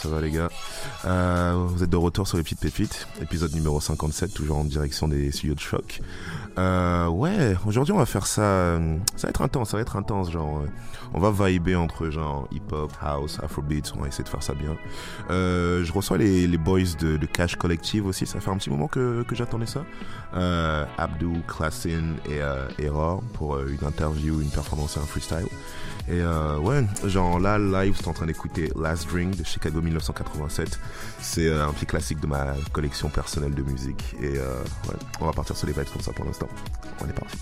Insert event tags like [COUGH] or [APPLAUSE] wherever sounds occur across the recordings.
ça va, les gars? Euh, vous êtes de retour sur les petites pépites, épisode numéro 57, toujours en direction des studios de choc. Euh, ouais, aujourd'hui on va faire ça. euh, Ça va être intense, ça va être intense. Genre, on va vibrer entre genre hip-hop, house, afrobeat. On va essayer de faire ça bien. Je reçois les, boys de, Cash Collective aussi. Ça fait un petit moment que, j'attendais ça. Euh, Abdou, et Error pour une interview, une performance et un freestyle. Et euh, ouais, genre là, live, c'est en train d'écouter Last Drink de Chicago 1987. C'est euh, un petit classique de ma collection personnelle de musique. Et euh, ouais, on va partir sur les vibes comme ça pour l'instant. On est parti.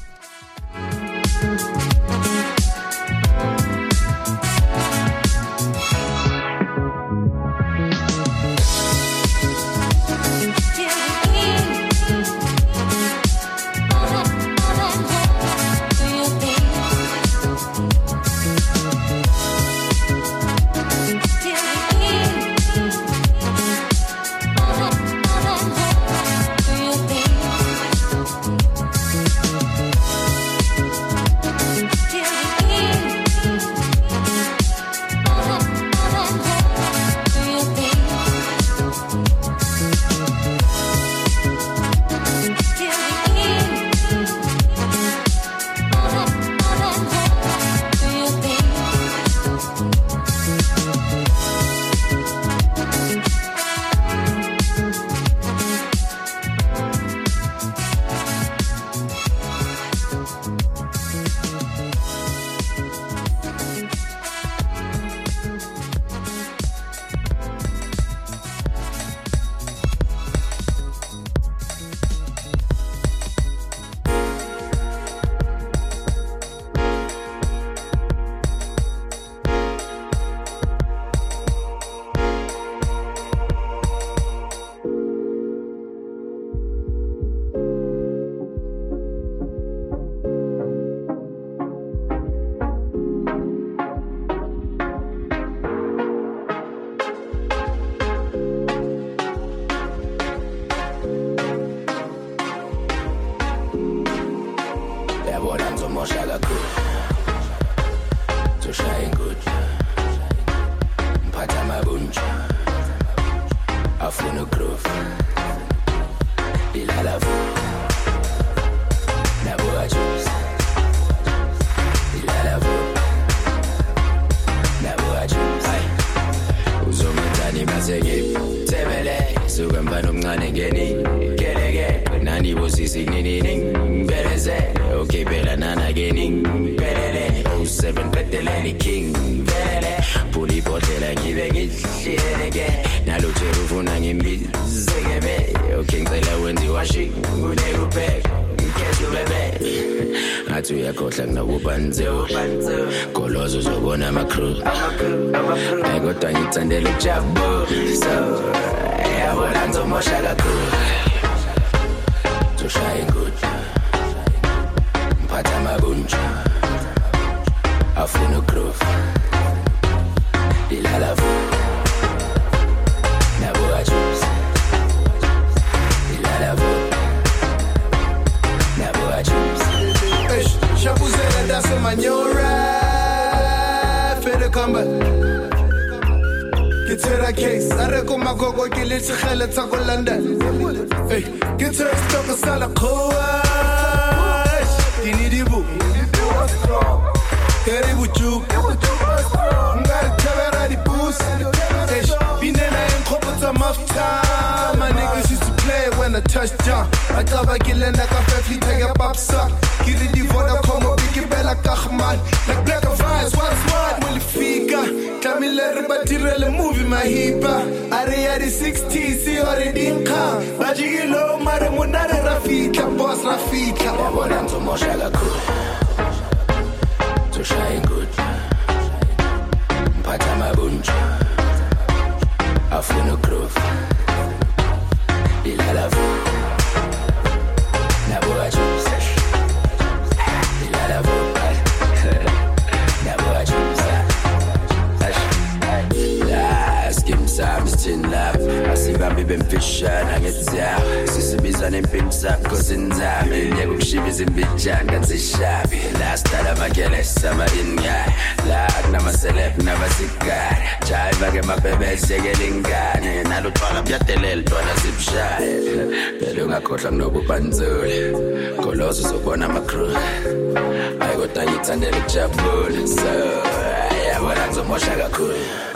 Suka mfana omncane ngeni keleke. Nani bosisi kunini beleze okay phela nana geni belele 07 bedeleni king. Belele puli botela ngibe ngihleleke. Nalutshela ufuna ngimbizeke be. Okay ngicela wenzi washi kunekupheka ngekhethu bebe ngathi uyakhohlwa kunakubanziwe golozo uzobona ama-crew. Kodwa ngithandela so yabona ngizomosha kakhulu zoshaya inkundla mphatha amabunja afuna ugroove. ilala I reckon my go go kill it to hell at Taco London. Hey, get to the stock of Salakoa. You need it, boo. Karibu juu ngaritevera ribus binena yenkopotsa mafuta my niggas used to play when I touched down acabakile ndakafefliteke papsa kiridi vodacom obikibela kahman like black ice what's what mulifika tlamile re badirele movie mahipa. A re ya di-60 se already nkga. Bajikilo mare monare ra fitlha bos ra fitlha yabona ngizomosha kakhulu zoshaya inkundla mphatha amabunja afuna ugroove bemfishana ngezawo sisibizana empini sakho sinzame ngeke ukushibiza imbijanga zishabi lastala amakelesa ama-ingane la kunamaselef nabasigane jayiva-ke mabhebezekela ingane. Nalo twala buyadelela twala zibushane phela ungakhohlwa kunobubanzule koloso uzobona amakrula hayi kodwa ngithandela ukujabula. So yabona ngizomosha kakhulu.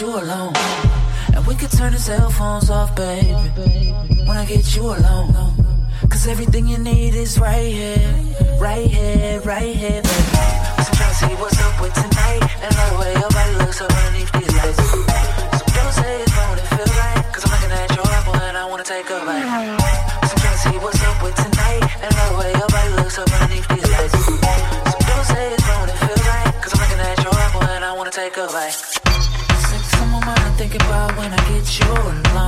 you alone. And we could turn the cell phones off, baby. When I get you alone. Cause everything you need is right here. Right here, right here, baby. So try to see what's up with tonight. And the way your body looks so underneath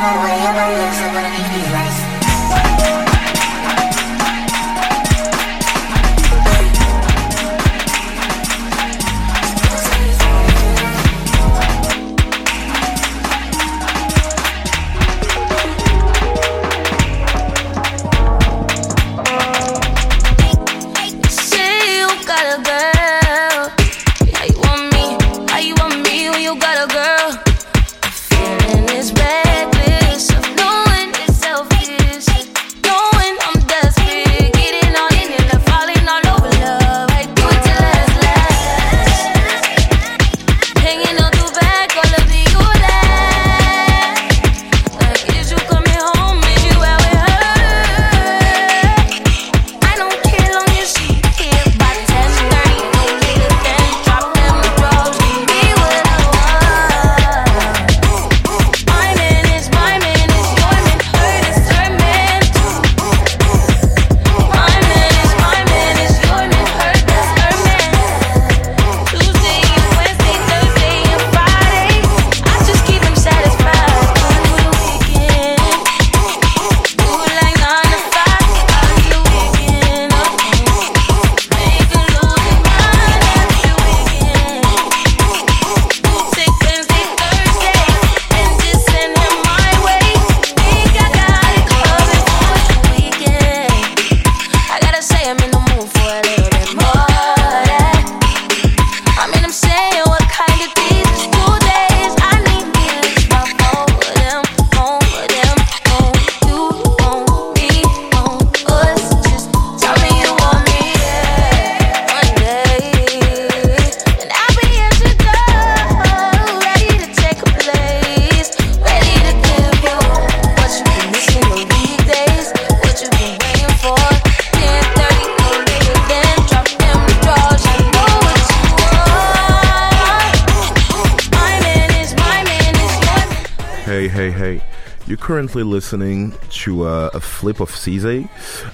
way, I'm a loser, I need to be. currently listening to uh, a flip of SZA,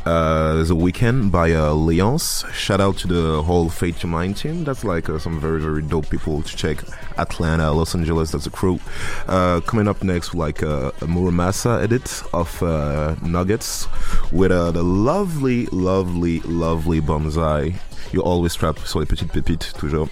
uh, The Weekend by uh, Leonce. Shout out to the whole Fade to Mind team. That's like uh, some very, very dope people to check. Atlanta, Los Angeles, that's a crew. Uh, coming up next, like uh, a Mura Masa edit of uh, Nuggets with the lovely, lovely, lovely Bonzai. You always trap sorry, petite pépite, toujours.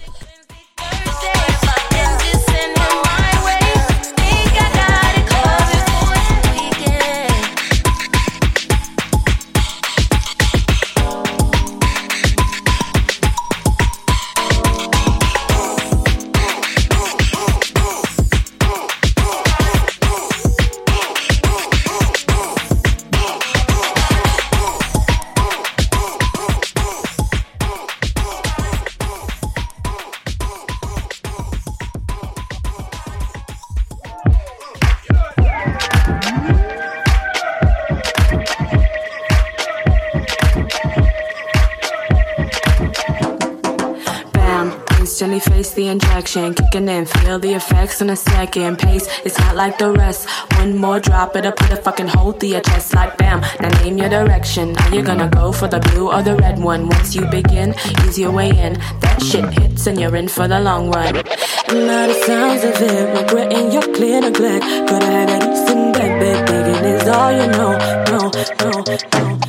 Finally face the injection. Kicking in, feel the effects in a second. Pace, it's not like the rest. One more drop, it'll put a fucking hole through your chest like bam. Now name your direction. Are you gonna go for the blue or the red one? Once you begin, ease your way in. That shit hits and you're in for the long run. Now the sounds of it, regretting your clear neglect. Could I have it in bed, bed, digging is all you know. No, no, no, no.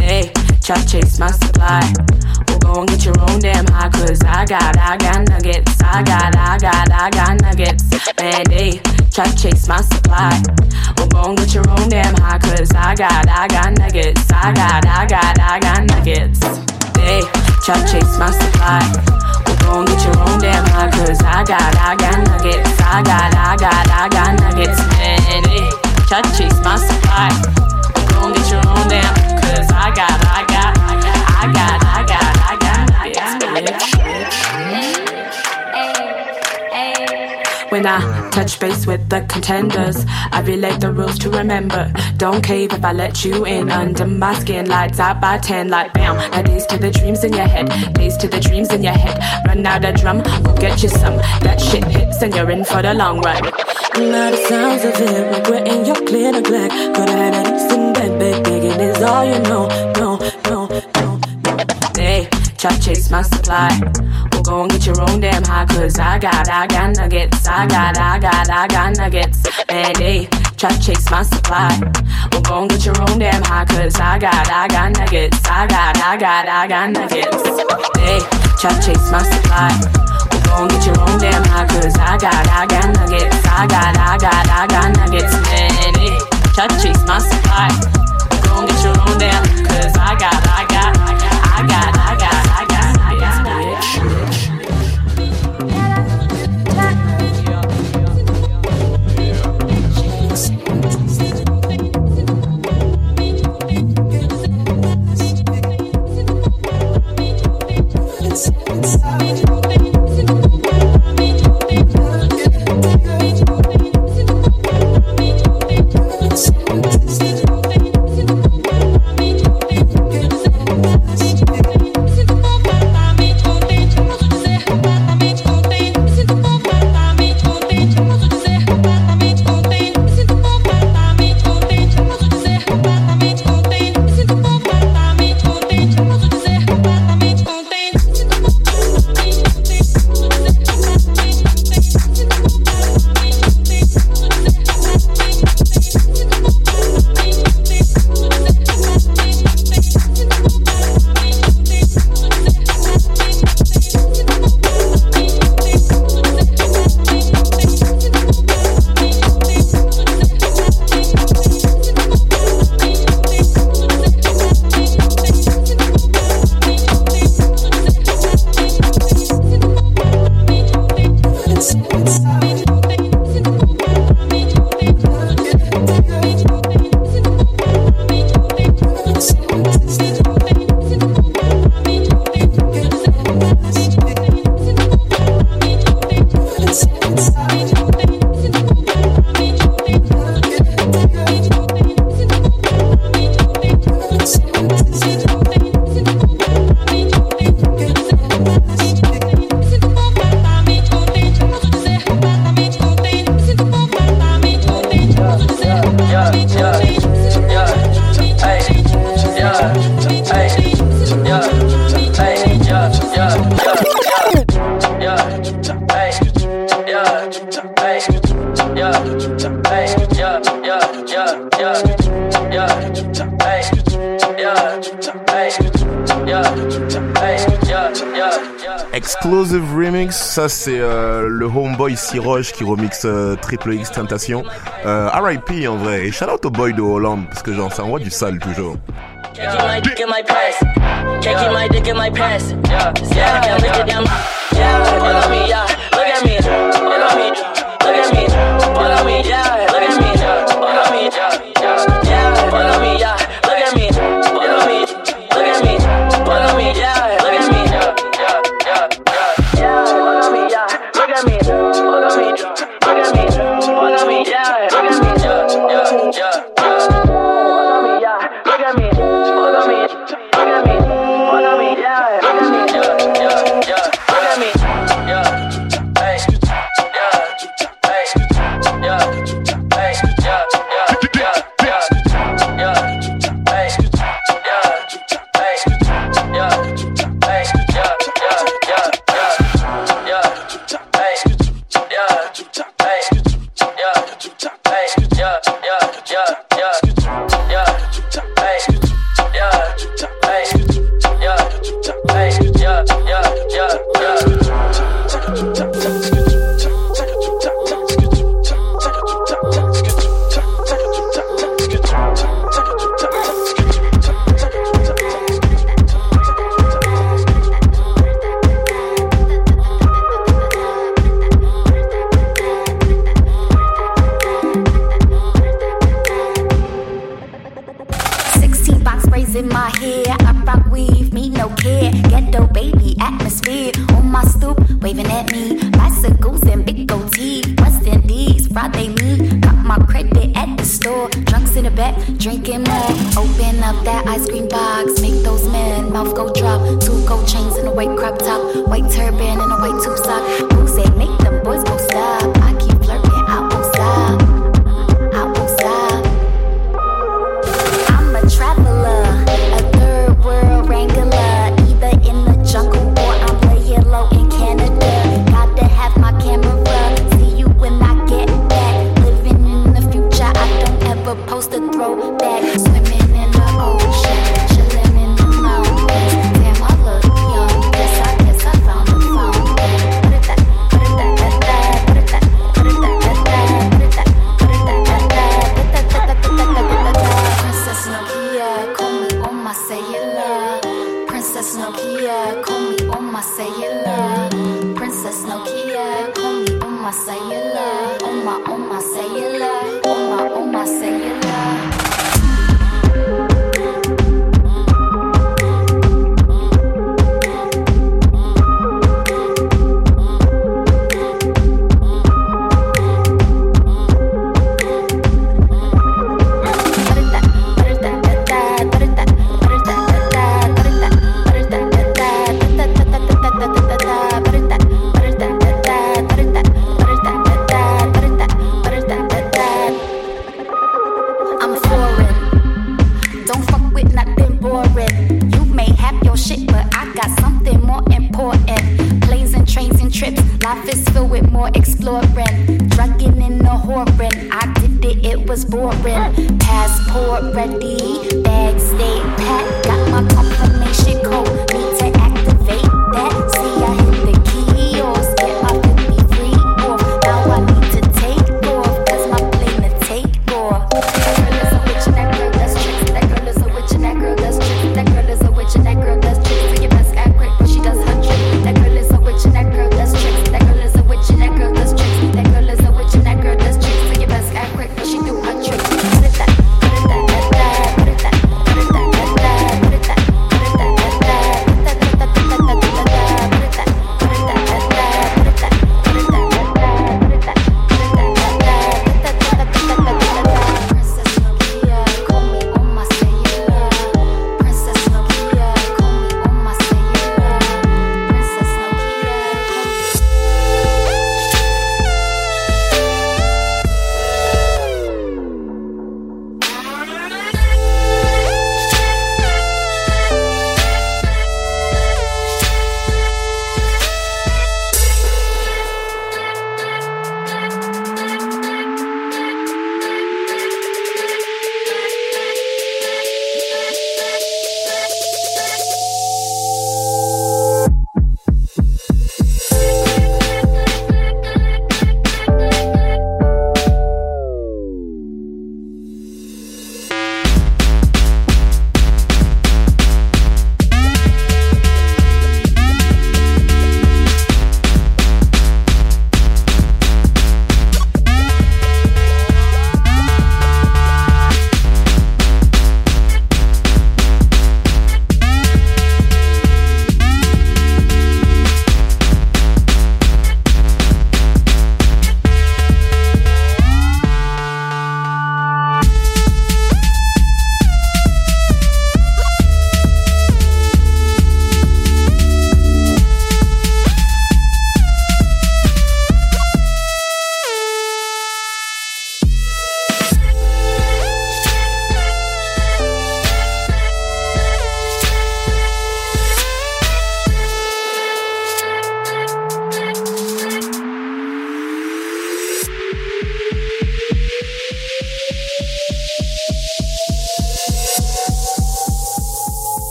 Hey, try to chase my supply. And get your own damn high, cause I got, I got nuggets. I got, I got, I got nuggets. Man, they try to chase my supply. Well, go and get your own damn high, cause I got, I got nuggets. I got, I got, I got nuggets. They try to chase my supply. Well, go and get your own damn high, cause I got, I got nuggets. I got, I got, I got nuggets. Man, they try to chase my supply. Well, go and get your own damn, cause I got, I got, When I touch base with the contenders, I relate the rules to remember. Don't cave if I let you in under my skin. Lights out by 10, like bam. Now days to the dreams in your head, days to the dreams in your head. Run out a drum, we'll get you some. That shit hits and you're in for the long run. Now the sounds of it, regretting your clear neglect. Could I it in bed, bed, digging is all you know. No, no, no, no. Try to chase my supply. Well, go and get your own damn high, cause I got, I got nuggets. I got, I got, I got nuggets. And hey, try to chase my supply. Well, go and get your own damn high, cause I got, I got nuggets. I got, I got, I got nuggets. Hey, try to chase my supply. Well, go and get your own damn high, cause I got, I got nuggets. I got, I got, I got nuggets. Man, hey, try to chase my supply. Well, go and get your own damn, cause I got, I got, I got, I got, Explosive Ça c'est euh, le homeboy Siroge qui remixe euh, Triple X Tentation. Euh, RIP en vrai, et shout out au boy de Hollande, parce que genre ça envoie du sale toujours.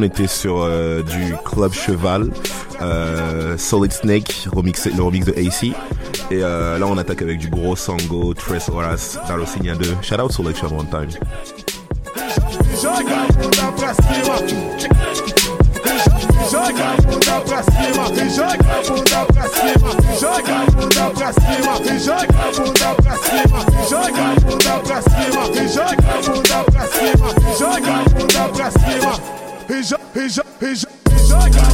on était sur euh, du Club Cheval, euh, Solid Snake, remix, le remix de AC. Et euh, là, on attaque avec du gros Sango, Tres Horas, Darosinia 2. Shout out Solid Cheval One Time. he's up, he's up, he's up. He's up.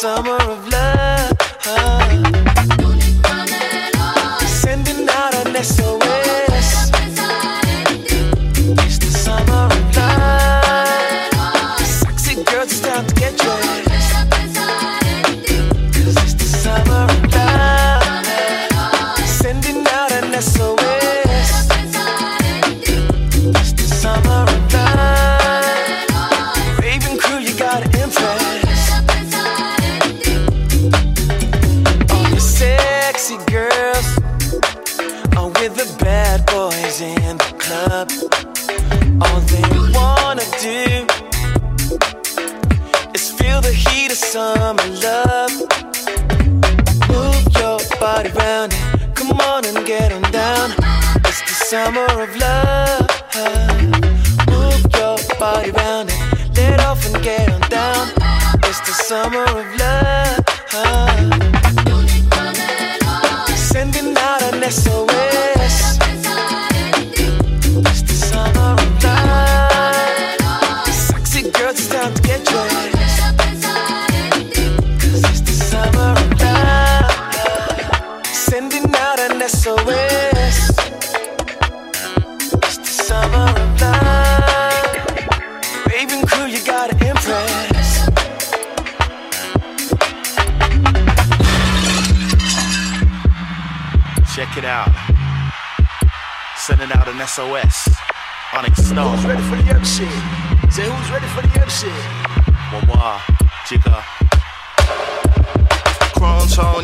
Summer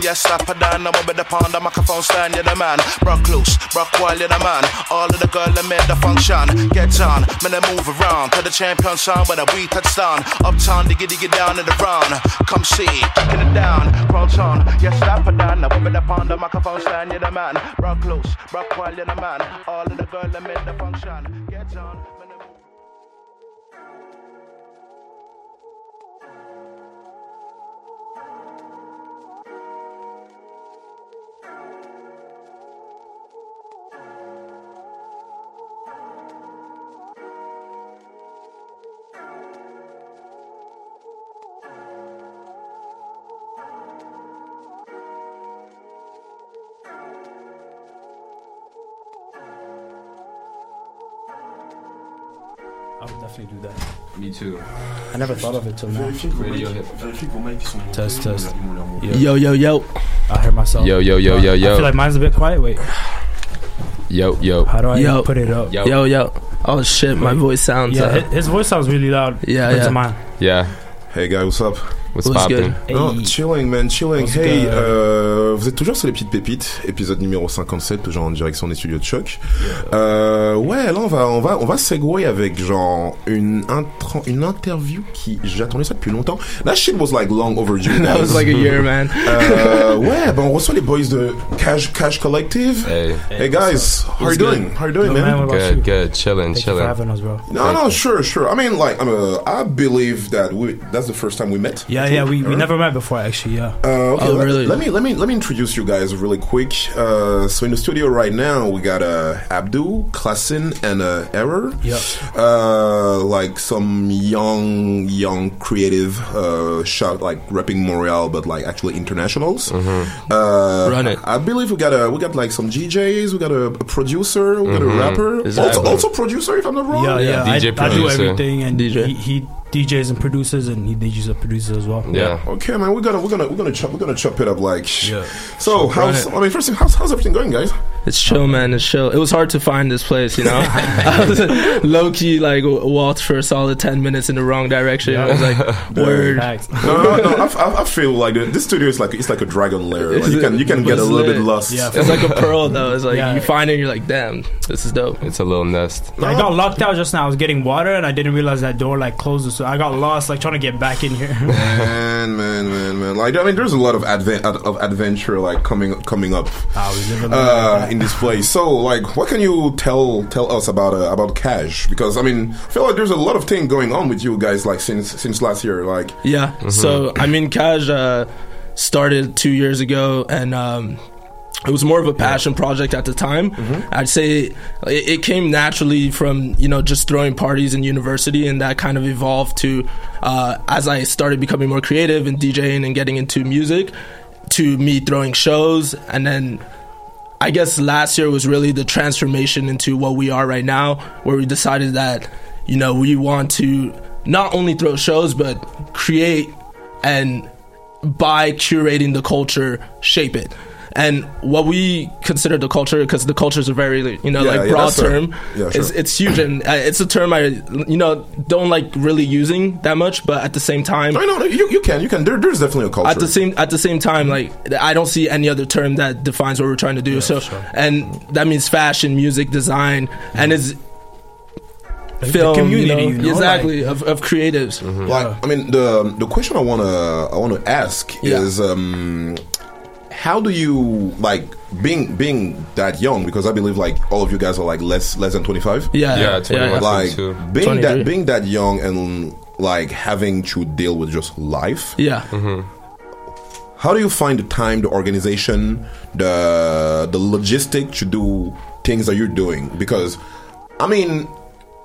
Yes, slap a down. I'm over the pound, the microphone stand, you're the man. Brock loose, Brock while you're the man. All of the girl that made the function. Get on, man, I move around to the champion sound when a we touch down. Uptown, diggy diggy down in the round. Come see, taking it down. Crown town, yes, slap a down. I'm over the pound, the microphone stand, you're the man. Brock loose, Brock while you're the man. All of the girl that made the function. Get on, definitely do that. Me too. I never thought of it till now. Test, test. Yo, yo, yo. I heard myself. Yo, yo, yo, yo, yo. I feel like mine's a bit quiet. Wait. Yo, yo. How do I Yo. put it up? Yo, yo. Oh shit, my voice sounds. Yeah, uh, his voice sounds really loud. Yeah, compared to yeah. mine. Yeah. Hey guys, what's up? What's What's chilling, man, chilling. What's hey, euh, vous êtes toujours sur les petites pépites, épisode numéro 57, toujours en direction des studios de choc. Euh, ouais, là on va, on va, on va segway avec genre une intro, une interview qui j'attendais ça depuis longtemps. That shit was like long overdue. That was like a year, man. Euh, ouais, ben on reçoit les boys de Cash Cash Collective. Hey. Hey guys, how you doing? How you doing, man? Good, you? good, chilling, Thank you for chilling. having us, bro. No, no, sure, sure. I mean, like, I'm a, I believe that we, that's the first time we met. Yeah, yeah. We, we Alright. never met before, actually. Yeah. Uh, okay, Oh, let, really? let me let me let me introduce you guys really quick. Uh, so in the studio right now we got uh, Abdul, Klassen, and uh, Error. Yep. Uh, like some young young creative uh, shot like rapping Montreal, but like actually internationals. Uh, Run it. I believe we got a we got like some DJs, we got a, a producer, we got a rapper, Exactly. also also producer if I'm not wrong. Yeah, yeah. I, DJ I do everything, and DJ. He, he DJs and producers, and he DJs and producers as well. Yeah. Okay, man, we're gonna we're gonna we're gonna chop we're gonna chop it up like. Yeah. So how's I mean first thing how's how's everything going, guys? It's chill, man. It's chill. It was hard to find this place, you know. [LAUGHS] [LAUGHS] I was low key like walked for a solid ten minutes in the wrong direction. I was like, [LAUGHS] word. No, no, no. I, I, I feel like this studio is like it's like a dragon lair. Like you can you can get a It's little bit lost. Yeah. It's like a pearl, though. It's like Yeah. you find it, and you're like, damn, this is dope. It's a little nest. I got locked out just now. I was getting water, and I didn't realize that door like closes. So I got lost, like trying to get back in here. [LAUGHS] Man, man, man, man. Like I mean, there's a lot of advent of adventure like coming coming up Ah, we live in uh, in this place. So like, what can you tell tell us about uh, about Cash? Because I mean, I feel like there's a lot of thing going on with you guys like since since last year. Like, Yeah. So I mean, Kaj uh, started two years ago, and um, it was more of a passion project at the time. I'd say it, it came naturally from you know just throwing parties in university, and that kind of evolved to uh, as I started becoming more creative and DJing and getting into music, to me throwing shows, and then. I guess last year was really the transformation into what we are right now, where we decided that, you know, we want to not only throw shows, but create and by curating the culture, shape it. And what we consider the culture, because the culture is a very, you know, Yeah, like broad that's a- term. yeah, sure. it's, it's huge, and uh, it's a term I, you know, don't like really using that much. But at the same time, I know you, you can you can there, there's definitely a culture. at the same at the same time, like I don't see any other term that defines what we're trying to do. so, and that means fashion, music, design, and it's the film, community, you know, you know, exactly of, of creatives. Like, I mean, the the question I wanna I wanna ask Yeah. is, um, how do you like being being that young? Because I believe like all of you guys are like less less than twenty five. Yeah, Yeah, 21, Like 22. being 23. that being that young and like having to deal with just life. yeah. Mm-hmm. How do you find the time, the organization, the the logistic to do things that you're doing? Because, I mean,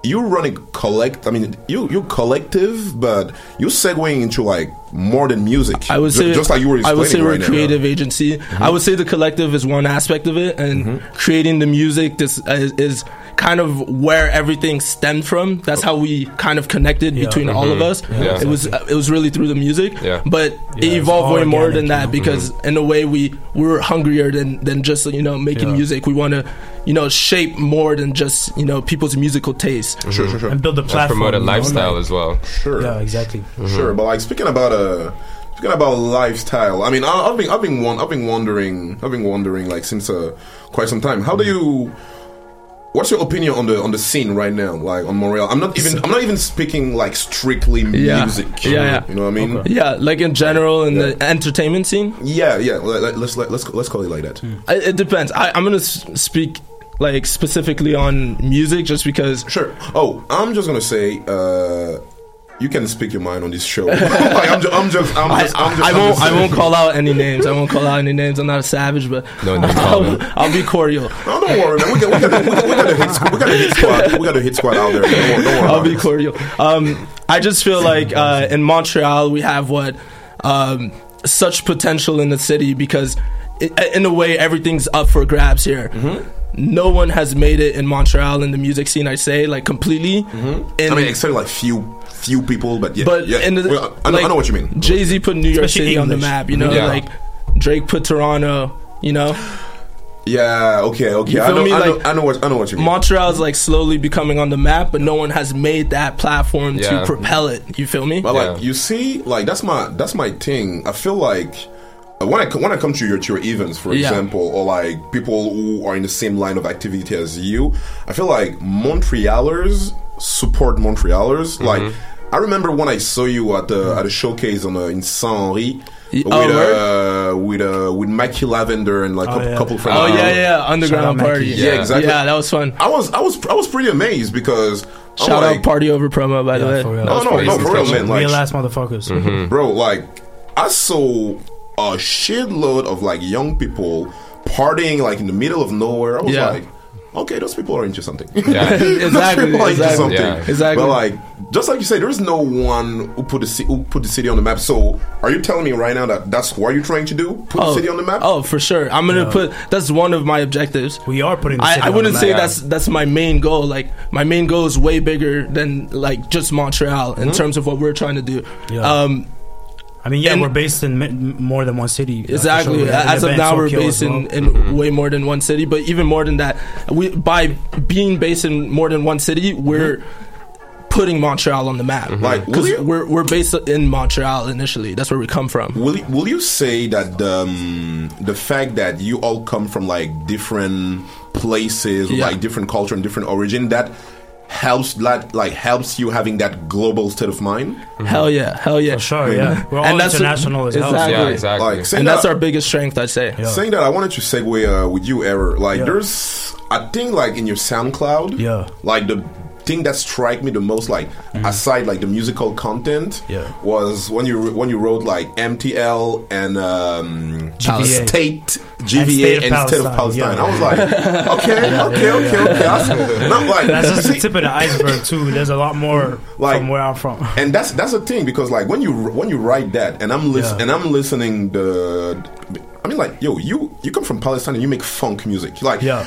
you running collect. I mean, you you collective, but you segueing into like more than music. I would Ju- say just like you were. I would say explaining we're right a now. creative agency. Mm-hmm. I would say the collective is one aspect of it, and mm-hmm. creating the music this uh, is, is kind of where everything stemmed from. That's how we kind of connected Yeah. between all of mm-hmm. us. Yeah. It was uh, it was really through the music, Yeah. but Yeah, it evolved all way more organic, than you that know? because in a way we we were hungrier than than just you know making Yeah. music. We want to you know shape more than just you know people's musical taste. Sure, sure, sure. and build a And platform. promote a you know, lifestyle like- as well. Sure. Yeah, exactly. Sure, but like speaking about uh, uh speaking about lifestyle, I mean, I, I've been I've been I've been wondering I've been wondering like since uh, quite some time. How do you? What's your opinion on the on the scene right now, like on Montreal? I'm not even I'm not even speaking like strictly music. Yeah, yeah. You know what I mean? Yeah, like in general in the entertainment scene. Yeah, yeah. Let, let's let, let's let's call it like that. It, it depends. I, I'm gonna speak like specifically on music, just because. Sure. Oh, I'm just gonna say. uh you can speak your mind on this show. [LAUGHS] like, I'm, ju- I'm just, I'm just, I'm just, I I'm won't. I won't call out any names. I won't call out any names. I'm not a savage, but No name I'll. I'll be cordial. No, don't worry, man. We got, we got, we got, we got a hit squad. We got a hit squad. We got a hit squad out there. Don't worry, don't worry I'll be it. cordial. Um, I just feel like uh, in Montreal we have what um, such potential in the city because i in a way everything's up for grabs here. Mm-hmm. No one has made it in Montreal in the music scene. I say like completely. Mm-hmm. I mean, except like few few people, but yeah. but yeah. in the, Well, I, know, I know what you mean. Jay Z put New York Especially City on the map. You know, Yeah. like Drake put Toronto. You know, Yeah, okay, okay. You I feel know, me? I, know, Like, I know what I know what you mean. Montreal's like slowly becoming on the map, but no one has made that platform Yeah. to propel it. You feel me? But like you see, like that's my that's my thing. I feel like uh, when I when I come to your to your events, for Yeah. example, or like people who are in the same line of activity as you, I feel like Montrealers support Montrealers. Mm-hmm. Like I remember when I saw you at the at a showcase on uh, in Saint Henri. With oh, uh, with uh, with Mikey Lavender and like a Oh, couple, yeah. couple friends. Oh, of yeah, yeah, underground Shout party. Yeah, Yeah. exactly. Yeah, that was fun. I was I was I was pretty amazed because I'm Shout like, out party over promo by the way. No, no, no, for real, man. Like, Real ass motherfuckers. Mm-hmm. bro. Like, I saw a shitload of like young people partying like in the middle of nowhere. I was Yeah. like, okay, those people are into something. Yeah. [LAUGHS] Those Exactly, people are into exactly. something. Yeah. Exactly. But like, just like you say, there's no one who put the ci- who put the city on the map. So, are you telling me right now that that's what you're trying to do? Put the city on the map? Oh, for sure. I'm gonna Yeah. put. That's one of my objectives. We are putting. The I, city I on wouldn't the say map. that's that's my main goal. Like my main goal is way bigger than like just Montreal in Mhm. terms of what we're trying to do. Yeah. Um, I mean, yeah, and- we're based in m- more than one city. uh, for Exactly. sure. As of now, we're Tokyo based as in, well. in way more than one city. But even more than that, we by being based in more than one city, we're putting Montreal on the map. Like, because we're we're based in Montreal initially. That's where we come from. Will you, will you say that the, um, the fact that you all come from like different places, Yeah. like different culture and different origin, that helps that like helps you having that global state of mind? Hell yeah, hell yeah, for sure, yeah. We're all international as hell. exactly. Yeah, exactly. Like, saying and that's our biggest strength, I'd say. Saying that, I wanted to segue uh, with you, Error. Like, Yeah. there's, I think, like in your SoundCloud, yeah, like the thing that strike me the most, like aside like the musical content, Yeah. was when you when you wrote like MTL and um, GVA. State And GVA and State of Palestine, yeah. I was like, [LAUGHS] okay, Yeah, okay, yeah, okay, okay. That's, not like That's just the tip of the iceberg too. There's a lot more Like- from where I'm from. and that's that's the thing because like when you when you write that and I'm listen Yeah. and I'm listening the I mean like yo you you come from Palestine and you make funk music like yeah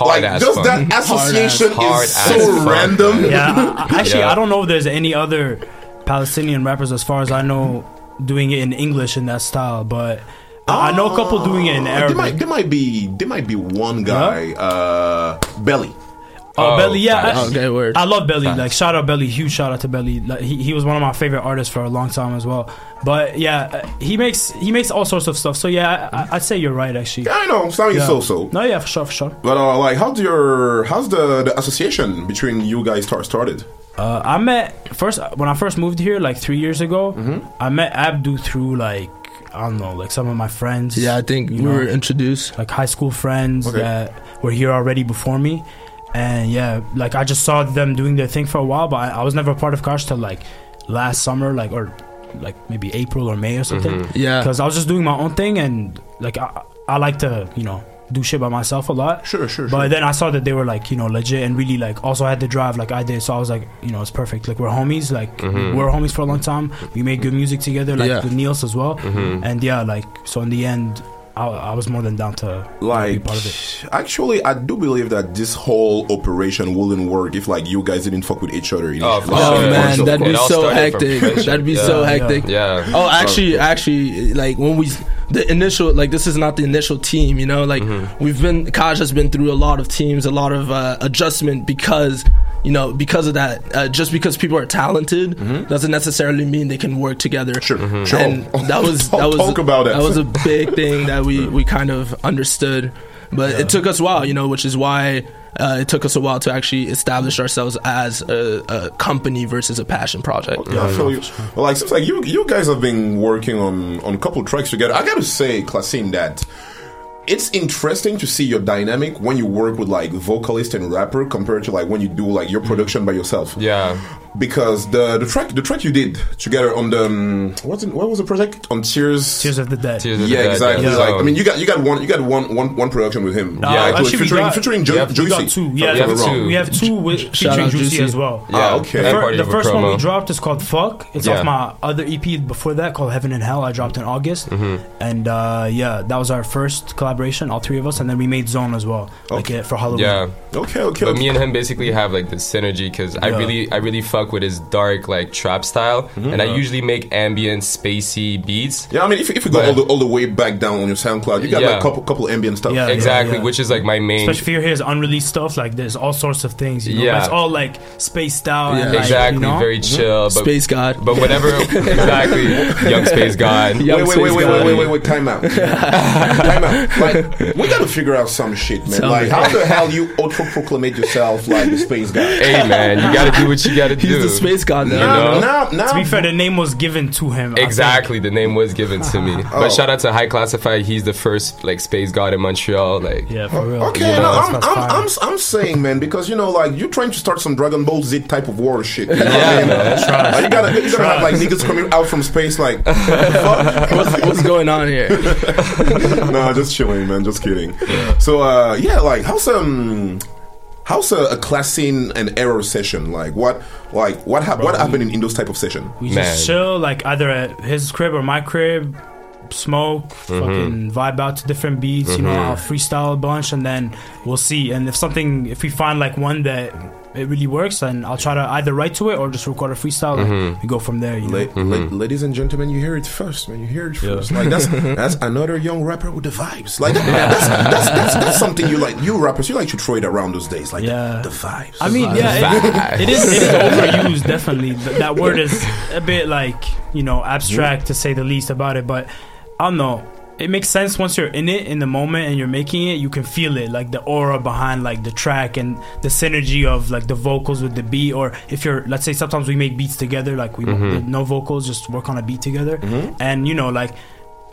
like ass just funk. that association Hard is ass so funk, random man. Yeah, I, I- actually, Yeah. I don't know if there's any other Palestinian rappers, as far as I know, doing it in English in that style. But I I know a couple doing it in there Arabic. might there might be there might be one guy uh Belly Oh, Belly, yeah. I. Okay, word. I love Belly. Facts. Like, shout out Belly. Huge shout out to Belly. Like, he, he was one of my favorite artists for a long time as well. But yeah, uh, he makes he makes all sorts of stuff. So yeah, I, I'd say you're right. Actually, Yeah, I know sounding Yeah. so so No, yeah, for sure, for sure. but uh, like how's your how's the the association between you guys start started Uh, I met first when I first moved here, like three years ago. I met Abdu through like I don't know, like some of my friends. Yeah, I think you we know, were introduced. like high school friends Okay. that were here already before me. And yeah, like I just saw them doing their thing for a while, but I, I was never a part of Kosh till like last summer, like or like maybe April or May or something. Mhm. Yeah. because I was just doing my own thing, and like I, I like to you know do shit by myself a lot. Sure, sure. But then I saw that they were like you know legit and really like also had to drive like I did, so I was like you know it's perfect. Like we're homies, like Mhm. we're homies for a long time. We made good music together, like Yeah. with Niels as well. Mhm. And yeah, like so in the end, I, I was more than down to like be part of it. actually i do believe that this whole operation wouldn't work if like you guys didn't fuck with each other Oh, initially. for Oh sure. man, It that'd be all so started from hectic. That'd be Yeah. so hectic. Yeah. Oh, actually, actually, like when we the initial, like this is not the initial team. You know, like Mm-hmm. we've been Kaj has been through a lot of teams, a lot of uh, adjustment because you know because of that. Uh, just because people are talented doesn't necessarily mean they can work together. Sure, Mm-hmm. sure. And that [LAUGHS] was Talk- that was talk about it. that was a [LAUGHS] big thing that we we kind of understood. But it took us a while, you know, which is why uh, it took us a while to actually establish ourselves as a, a company versus a passion project. Yeah, I feel you. Well, like seems like you you guys have been working on on a couple tracks together. I gotta say, Klassim, that it's interesting to see your dynamic when you work with like vocalist and rapper compared to like when you do like your mm. production by yourself. Yeah. Because the the track the track you did together on the um, what's it, what was the project on Tears Tears of the Dead. Tears of the yeah, Dead, exactly. yeah. Like, I mean, you got you got one you got one one one production with him. No, yeah, actually, we featuring got- featuring jo- we have- we Juicy. got two. Yeah, we have two. We have two with featuring out Juicy, Juicy. as well. Yeah. Ah, okay. The, fir- the Over first one we dropped is called "Fuck." It's Yeah. off my other EP before that called "Heaven and Hell." I dropped in August, Mm-hmm. and uh, yeah, that was our first collaboration, all three of us, and then we made Zone as well, like Okay. uh, for Halloween. Yeah. Okay, okay. But okay. me and him basically have like this synergy because I really, I really fuck fuck with his dark like trap style, mm-hmm. and I usually make ambient, spacey beats. Yeah, I mean, if, if we go But- all the, all the way back down on your SoundCloud, you got Yeah. like a couple couple ambient stuff. Yeah, exactly, yeah. which is like my main. Especially if you hear his unreleased stuff, like there's all sorts of things. You know? Yeah. But it's all like spaced out. And, like, exactly, you know? very mm-hmm. chill. But, Space God. But whatever, [LAUGHS] exactly, young space god. Young wait, wait, Space wait, wait, God. wait, wait, wait, time out. [LAUGHS] time out. Like, we gotta figure out some shit, man. Tell like, me. how the hell you auto-proclamate yourself like the space guy? Hey man, you gotta do what you gotta [LAUGHS] do. He's the space god You now. know? Now, now, To be fair, the name was given to him. Exactly, the name was given to me. [LAUGHS] Oh. But shout out to High Klassified. He's the first like space god in Montreal. Like, Yeah, for real. Okay, You no, know, I'm, I'm. I'm, I'm saying, man, because you know, like you're trying to start some Dragon Ball Z type of war shit. You know what I Yeah, mean? man. Like, you gotta, you gotta have like niggas coming out from space, like, fuck. [LAUGHS] what's, what's going on here? [LAUGHS] no, just chilling, man. Just kidding. So, uh, yeah, like, how's um, how's a, a class scene and error session? Like, what, like, what, hap- what happened in, in those type of session? We Man. just chill, like either at his crib or my crib, smoke, Mm-hmm. fucking vibe out to different beats. You know, I'll freestyle a bunch, and then we'll see. And if something, if we find like one that it really works, and I'll try to either write to it or just record a freestyle. and Mm-hmm. we go from there. You know? La- la- ladies and gentlemen, you hear it first, man. You hear it first. Like that's [LAUGHS] that's another young rapper with the vibes. Like that, that's, that's, that's that's something you like. You rappers, you like to throw it around those days. Like Yeah. the, the vibes. I mean, yeah, it, it is. It is overused, definitely. Th- that word is a bit like you know abstract to say the least about it. But I don't know. It makes sense once you're in it in the moment and you're making it. You can feel it, like the aura behind like the track and the synergy of like the vocals with the beat. Or if you're, let's say, sometimes we make beats together, like we with no vocals, just work on a beat together, mm-hmm. and you know, like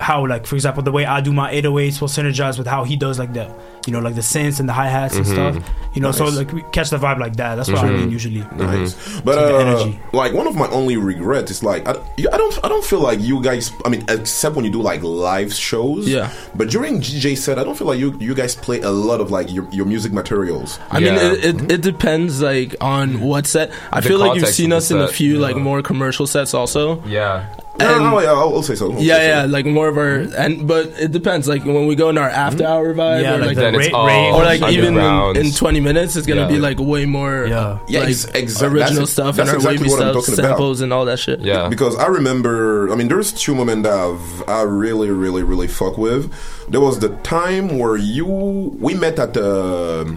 how like for example the way I do my 808s will synergize with how he does like the you know like the synths and the hi hats and mm-hmm. stuff. You know, so like we catch the vibe like that. That's what I mean mm-hmm. usually. Mm-hmm. Nice, but So the uh, energy. like one of my only regrets is like I, I don't I don't feel like you guys. I mean, except when you do like live shows. Yeah. But during DJ set, I don't feel like you you guys play a lot of like your, your music materials. I mean, Yeah. it, it, it depends like on what set. I The feel like you've seen of the us in a set, few like more commercial sets also. yeah, No, And- no, yeah, I'll, I'll say so. I'll Yeah, say yeah, so. like more of our and but it depends. Like when we go in our hmm? after hour vibe, Yeah, or like like, the then it's ra- all or like even underground. in, in twenty minutes, it's gonna Yeah. be like way more Yeah. Yeah, like ex- exa- original that's- stuff that's and our exactly wavy what I'm stuff, talking about. samples and all that shit. yeah. because I remember. I mean, there's two moments that I've, I really, really, really fuck with. There was the time where you we met at the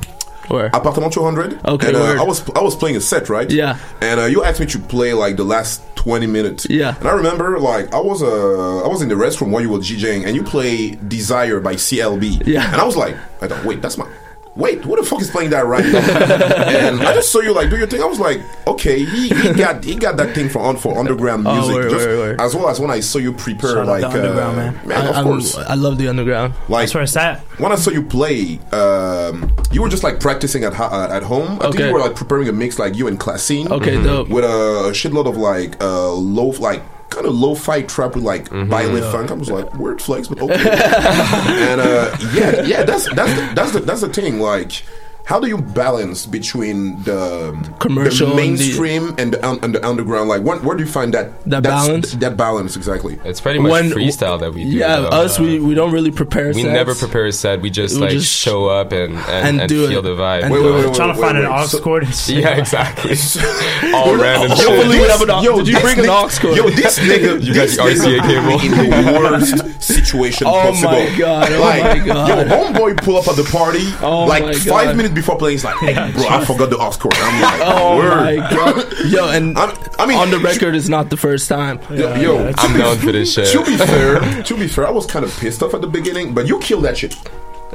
Where? Appartement 200. Okay, and, uh. I was I was playing a set, right? Yeah. And uh, you asked me to play like the last 20 minutes. Yeah. And I remember like I was uh I was in the restroom while you were DJing and you play Desire by CLB. Yeah. And I was like, I don't wait, that's my Wait, who the fuck is playing that right now? [LAUGHS] and I just saw you like do your thing. I was like, okay, he, he got he got that thing for on for underground Oh, music, word, just word, word. as well as when I saw you prepare Shout out like the underground, uh, man. of I, I'm- course, I love the underground. like That's where it's at. when I saw you play, um, you were just like practicing at uh, at home. I think Okay. you were like preparing a mix like you and Classine. Okay, dope. With a shitload of like uh, low, like kind of low-fi trap with like violent funk. I was like weird flex, but okay. [LAUGHS] and uh, yeah, yeah, that's that's the, that's the that's the thing. Like, how do you balance between the Commercial the and the- mainstream and the, and the underground? Like, where, where do you find that That that's- balance? That balance exactly. It's pretty much When- freestyle that we do. Yeah, though. us we, we don't really prepare. we sets. never prepare a set. We just We like just show up and and, and and, do feel it. the vibe. And Wait, do wait, it. wait, Trying to find an wait, aux so- chord. and [LAUGHS] shit. yeah, exactly. [LAUGHS] All random Yo, shit. believe it, have an aux- Yo, Did you this bring an nigga- aux cord? Yo, this [LAUGHS] nigga, You got the RCA nigga cable? in the worst situation possible. Oh possible. my God, oh my God. Yo, homeboy pull up at the party, Oh like five minutes before playing. He's like, hey, bro, I [LAUGHS] forgot the aux cord. I'm like, [LAUGHS] Oh word. my god! Yo, and I'm- I mean, on the record, it's not the first time. Yo, yo, I'm known for this [LAUGHS] shit. to be fair, to be fair, I was kind of pissed off at the beginning, but you killed that shit.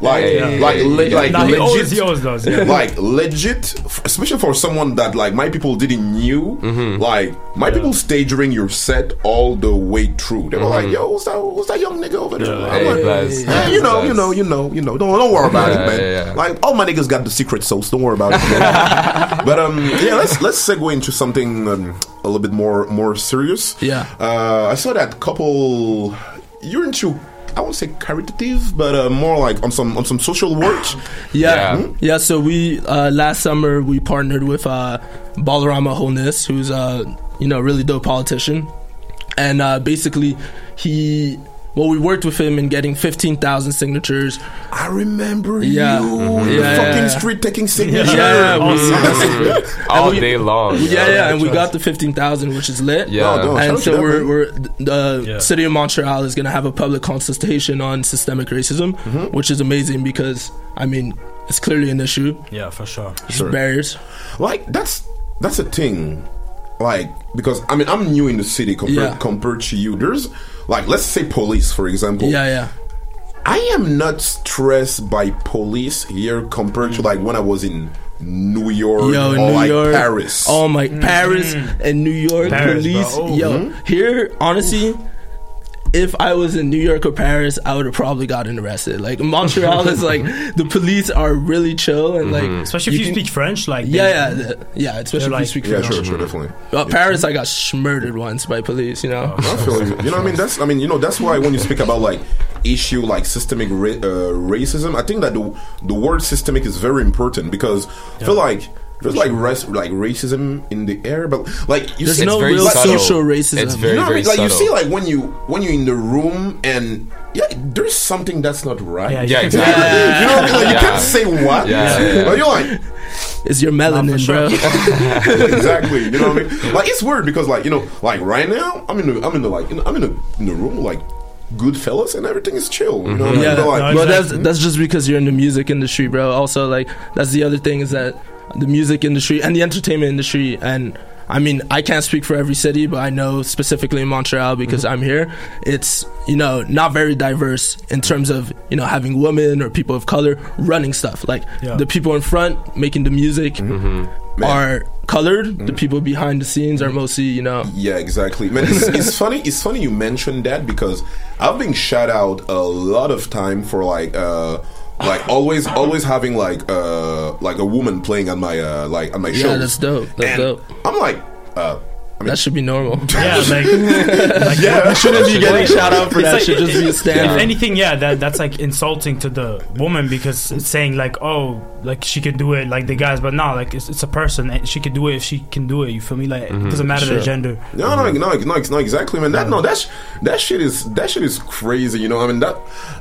Like, like, yeah, le- yeah. like Nah, he legit. always, he always does. [LAUGHS] Like legit, especially for someone that like my people didn't knew. Mm-hmm. Like my people stayed during your set all the way through. They were like, "Yo, what's that? What's that young nigga over there?" I'm Mm-hmm. Hey, like. "Yeah, you know, you know, you know, you know. Don't don't worry about it, man. Like all my niggas got the secret sauce. Don't worry about it. man. [LAUGHS] but um, yeah, let's let's segue into something um, a little bit more more serious. Yeah. Uh, I saw that couple. You're into. I won't say caritative, but uh, more like on some on some social work. Yeah, Yeah. yeah. So we uh, last summer we partnered with uh, Balarama Holness, who's a you know really dope politician, and uh, basically he well, we worked with him in getting fifteen thousand signatures. I remember Yeah. you, Mhm. the Yeah, fucking yeah. street taking Yeah, signatures. yeah, we- All we- day long. Yeah, yeah, and we got the fifteen thousand, which is lit. Yeah. No, no, and so we're, we're the city of Montreal is gonna have a public consultation on systemic racism, Mm-hmm. which is amazing because I mean it's clearly an issue. Yeah, for sure. There's barriers. Like that's that's a thing. Like because I mean I'm new in the city compared Yeah. compared to you. There's like let's say police for example. Yeah, yeah. I am not stressed by police here compared to like when I was in New York Yo, or New like York, Paris. Oh my, Paris and New York Paris, police. bro. Oh. Yo, Mhm. here, honestly, if I was in New York or Paris, I would have probably gotten arrested. Like Montreal is like [LAUGHS] the police are really chill and like, Especially if you, can- speak French, like Yeah, yeah, the- yeah. Especially if like- you speak Yeah, French. sure, sure, definitely. Uh, Paris, I got murdered once by police. You know. I feel you. You know I mean? That's I mean, you know, that's why when you speak about like issue like systemic ra- uh, racism, I think that the the word systemic is very important because I feel like there's like race, like racism in the air, but like you There's see, no It's very real subtle. social racism. It's very, you know what I mean? Like you see, like when you when you're in the room and yeah, there's something that's not right. Yeah, Yeah, you- exactly. [LAUGHS] You know what I mean? Like you can't say what, Yeah, yeah, yeah. but you're like It's your melanin, sure. bro. [LAUGHS] [LAUGHS] exactly. You know what I mean? Like it's weird because like you know, like right now I'm in the I'm in the like in, I'm in the in the room like good fellas and everything is chill. You know what I mm-hmm. mean? Yeah, But, like, well, that's that's just because you're in the music industry, bro. Also, like that's the other thing is that the music industry and the entertainment industry, and I mean, I can't speak for every city, but I know specifically in Montreal because mm-hmm. I'm here. It's you know not very diverse in terms of you know having women or people of color running stuff. Like Yeah. the people in front making the music mm-hmm. are colored. The mm-hmm. people behind the scenes are mostly you know. Yeah, exactly. Man, it's, [LAUGHS] it's funny. It's funny you mentioned that because I've been shout out a lot of time for like, uh, like always, always having like, uh, like a woman playing on my, uh, like on my shows. Yeah, that's dope. That's And dope. I'm like, uh, I mean, That should be normal. [LAUGHS] Yeah, like, like Yeah. You shouldn't be getting shout out for It's that. like- should just be a If anything, yeah, that that's like insulting to the woman because it's saying like, oh, like she could do it like the guys, but no, like it's, it's a person and she could do it if she can do it. You feel me? Like it doesn't mm-hmm. matter the gender. No, no, no, no, no, exactly, man. That no, mm-hmm. that's that shit is that shit is crazy. You know, I mean that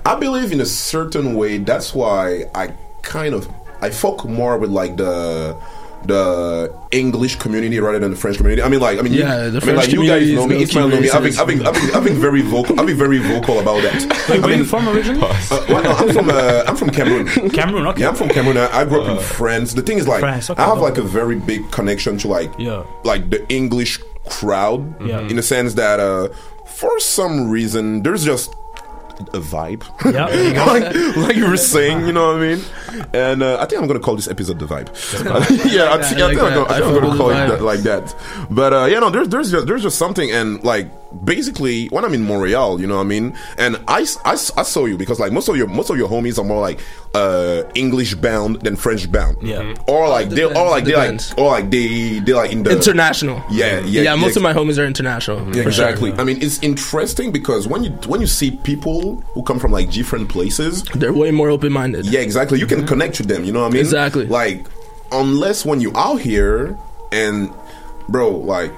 I believe in a certain way. That's why I kind of I fuck more with like the the English community rather than the French community. I mean, like, I mean, Yeah, you, the I mean, like you guys know me, Ismail know me. I've been. I've been, I've been, I've been very vocal. I've been very vocal about that. [LAUGHS] Wait, where mean, you from originally? uh, well, no, I'm from uh, I'm from Cameroon. Cameroon. Okay. Yeah, I'm from Cameroon. I, I grew up in France. The thing is, like, France, okay, I have like a very big connection to like, Yeah. like the English crowd. Yeah. In the sense that, uh, for some reason, there's just a vibe. Yeah, there you go. like, like you were saying, you know what I mean? And uh, I think I'm gonna call this episode the vibe. yeah, [LAUGHS] I, think- I I like think I'm gonna, I I'm gonna call it that, like that. But uh, yeah, no, there's there's just, there's just something, and like basically when I'm in Montreal, you know what I mean. And I I saw you because like most of your most of your homies are more like uh, English bound than French bound. Yeah. Mm-hmm. Or like they, or Depends, like they like, depends. or like they, they like in the international. Yeah, yeah, yeah. Most yeah. of my homies are international. Yeah, for sure. exactly. I mean, it's interesting because when you when you see people who come from like different places, They're way more open minded. yeah, exactly. You can mm-hmm. connect with them. You know what I mean? Exactly. Like, unless when you out here and, bro, like.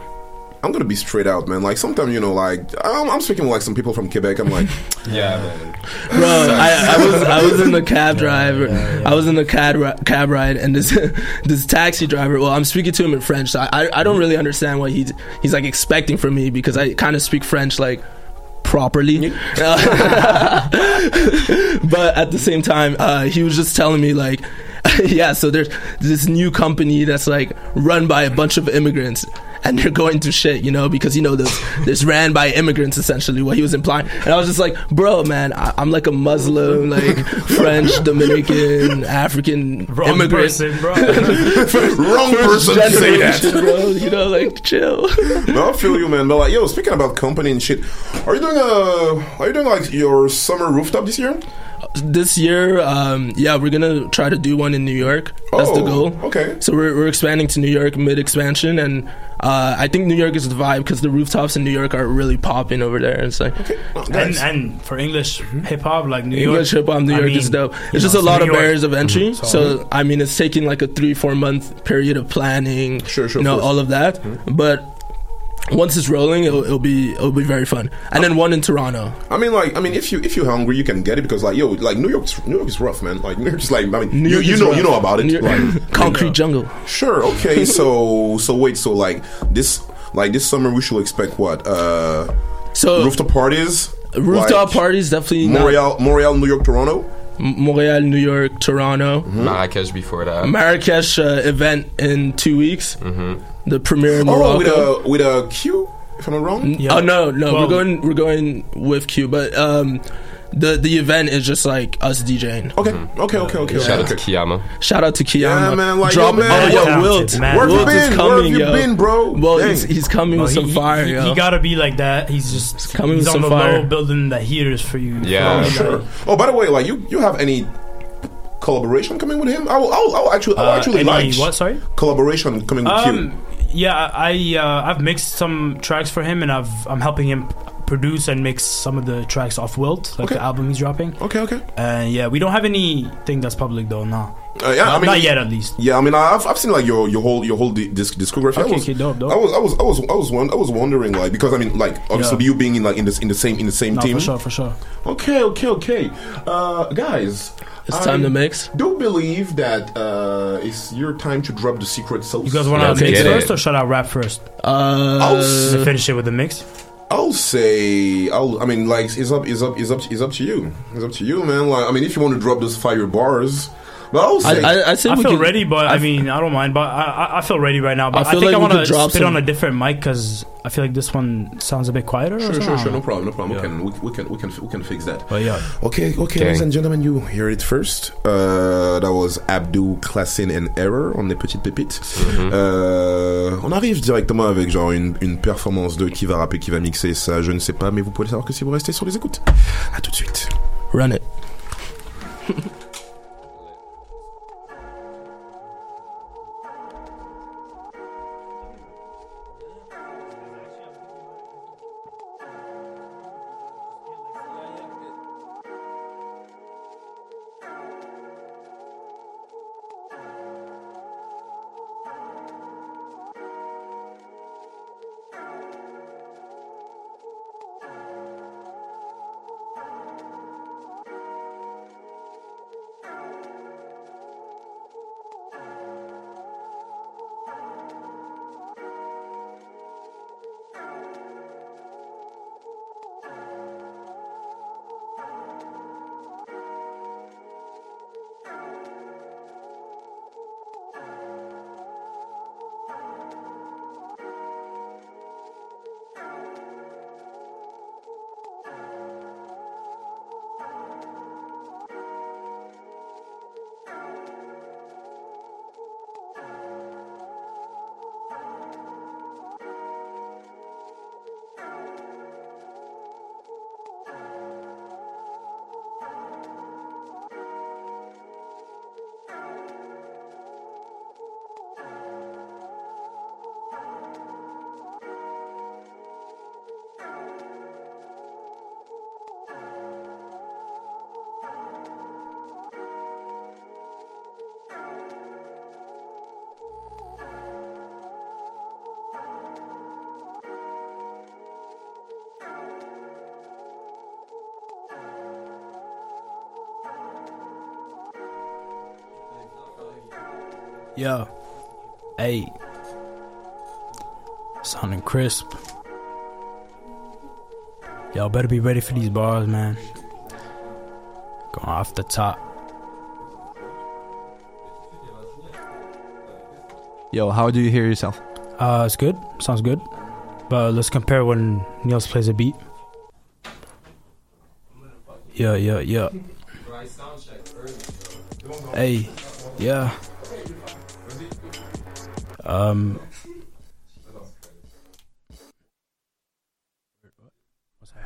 I'm gonna be straight out, man. Like sometimes, you know, like I'm, I'm speaking with like some people from Quebec. I'm like, [LAUGHS] Yeah, man. Bro, I, I was I was in the cab [LAUGHS] driver. I was in the cab ri- cab ride, and this [LAUGHS] this taxi driver. Well, I'm speaking to him in French, so I I, I don't really understand what he's he's like expecting from me because I kind of speak French like properly. but at the same time, uh, he was just telling me like, yeah, so there's this new company that's like run by a bunch of immigrants. And they're going to shit, you know, because you know this this ran by immigrants essentially. What he was implying, and I was just like, bro, man, I, I'm like a Muslim, like French, Dominican, African Wrong immigrant, person, bro. [LAUGHS] wrong person to say that. bro. You know, like chill. no, I feel you, man. But like, yo, speaking about company and shit, are you doing a, are you doing like your summer rooftop this year? This year, um, yeah, we're gonna try to do one in New York. That's the Oh, goal. okay. So we're, we're expanding to New York mid expansion, and uh, I think New York is the vibe because the rooftops in New York are really popping over there. It's like and and for English hip hop, like New York, English hip hop, New I York mean, is dope. It's just know, a lot of York- barriers of entry. Mhm. So I mean, it's taking like a three four month period of planning. Sure, sure, You know all of that, but. Once it's rolling, it'll, it'll be it'll be very fun. And then one in Toronto. I mean, like, I mean, if you if you're hungry, you can get it because, like, yo, like New York's New York is rough, man. Like New York's like, I mean, New you, you know rough. you know about it, New York- like [LAUGHS] Concrete jungle. Sure, okay. [LAUGHS] so so wait, so like this like this summer we should expect what? Uh, so rooftop parties, Rooftop like, parties definitely. not- Montreal, Montreal, New York, Toronto. M- Montreal, New York, Toronto. Marrakesh before that. Marrakesh uh, event in two weeks. Mm-hmm. The premiere in Oh, with a with a Q, if I'm not wrong. Oh no, no, Well- we're going we're going with Q, but um, the the event is just like us DJing. Okay, okay, okay, okay. Shout okay. out to Kiyama. Shout out to Kiyama. Yeah, man, like, Drop yo, man, oh, yo, yo, Wilt, man. Where you Wilt is been? Where coming, have you yo. been, bro? Well, he's, he's coming No, with some fire, he, yo. he gotta be like that. He's just coming he's with on some the fire. low building the heaters for you. Yeah. For sure. Oh, by the way, like you, you have any collaboration coming with him? I will, I will, I will actually, I will Uh, actually any like what, sorry? collaboration coming with Um, you. yeah, I uh, I've mixed some tracks for him, and I've I'm helping him produce and mix some of the tracks off Wilt, like Okay. the album he's dropping. Okay, okay. And yeah, we don't have anything that's public though. No, Uh, yeah, not, I mean, not yet at least. Yeah, I mean, I've, I've seen like your your whole your whole disc discography. I was, okay, dope, dope. I was I was I was I was won- I was wondering like because I mean like obviously Yeah. you being in like in this in the same in the same No, team. for sure, for sure. Okay, okay, okay. Uh, guys, It's time to mix. Do believe that uh, it's your time to drop the secret sauce. You guys want to mix first or should I rap first? Uh, I'll to finish it with the mix. I'll say I'll I mean like it's up it's up it's up it's up to you. It's up to you, man. Like I mean if you want to drop those fire bars, but I'll say I feel ready, but I, mean, I don't mind. But I, I, I feel ready right now. But I I, think like I want to spit some- on a different mic because I feel like this one sounds a bit quieter. Sure, sure, I sure. No problem, no problem. Yeah. We can, we, we can, we can, we can fix that. But yeah. Okay, okay, Gang. ladies and gentlemen, you hear it first. Uh, that was Abdou, Klassin and Error on les petites pépites. Euh, on arrive directement avec genre une, une performance de qui va rapper, qui va mixer. Ça, je ne sais pas, mais vous pouvez le savoir que si vous restez sur les écoutes. À tout de suite. Run it. [LAUGHS] Yo, hey, sounding crisp. Y'all better be ready for these bars, man. Going off the top. Yo, how do you hear yourself? Uh, it's good. Sounds good. But let's compare when Niels plays a beat. Yeah, yeah, yeah. Hey, yeah. Um,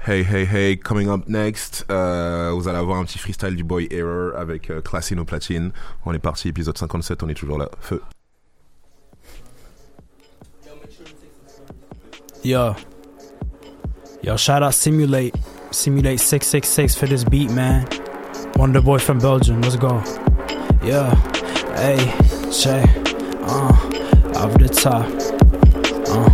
Hey, hey, hey, coming up next, euh, vous allez avoir un petit freestyle du boy Error avec euh, Classine au platine. On est parti, épisode 57, on est toujours là. Feu. Yo. Yo, shout out Simulate. Simulate 666 for this beat, man. Wonder Boy from Belgium. Let's go. Yeah. Hey, Shay. Uh, off the top. Uh,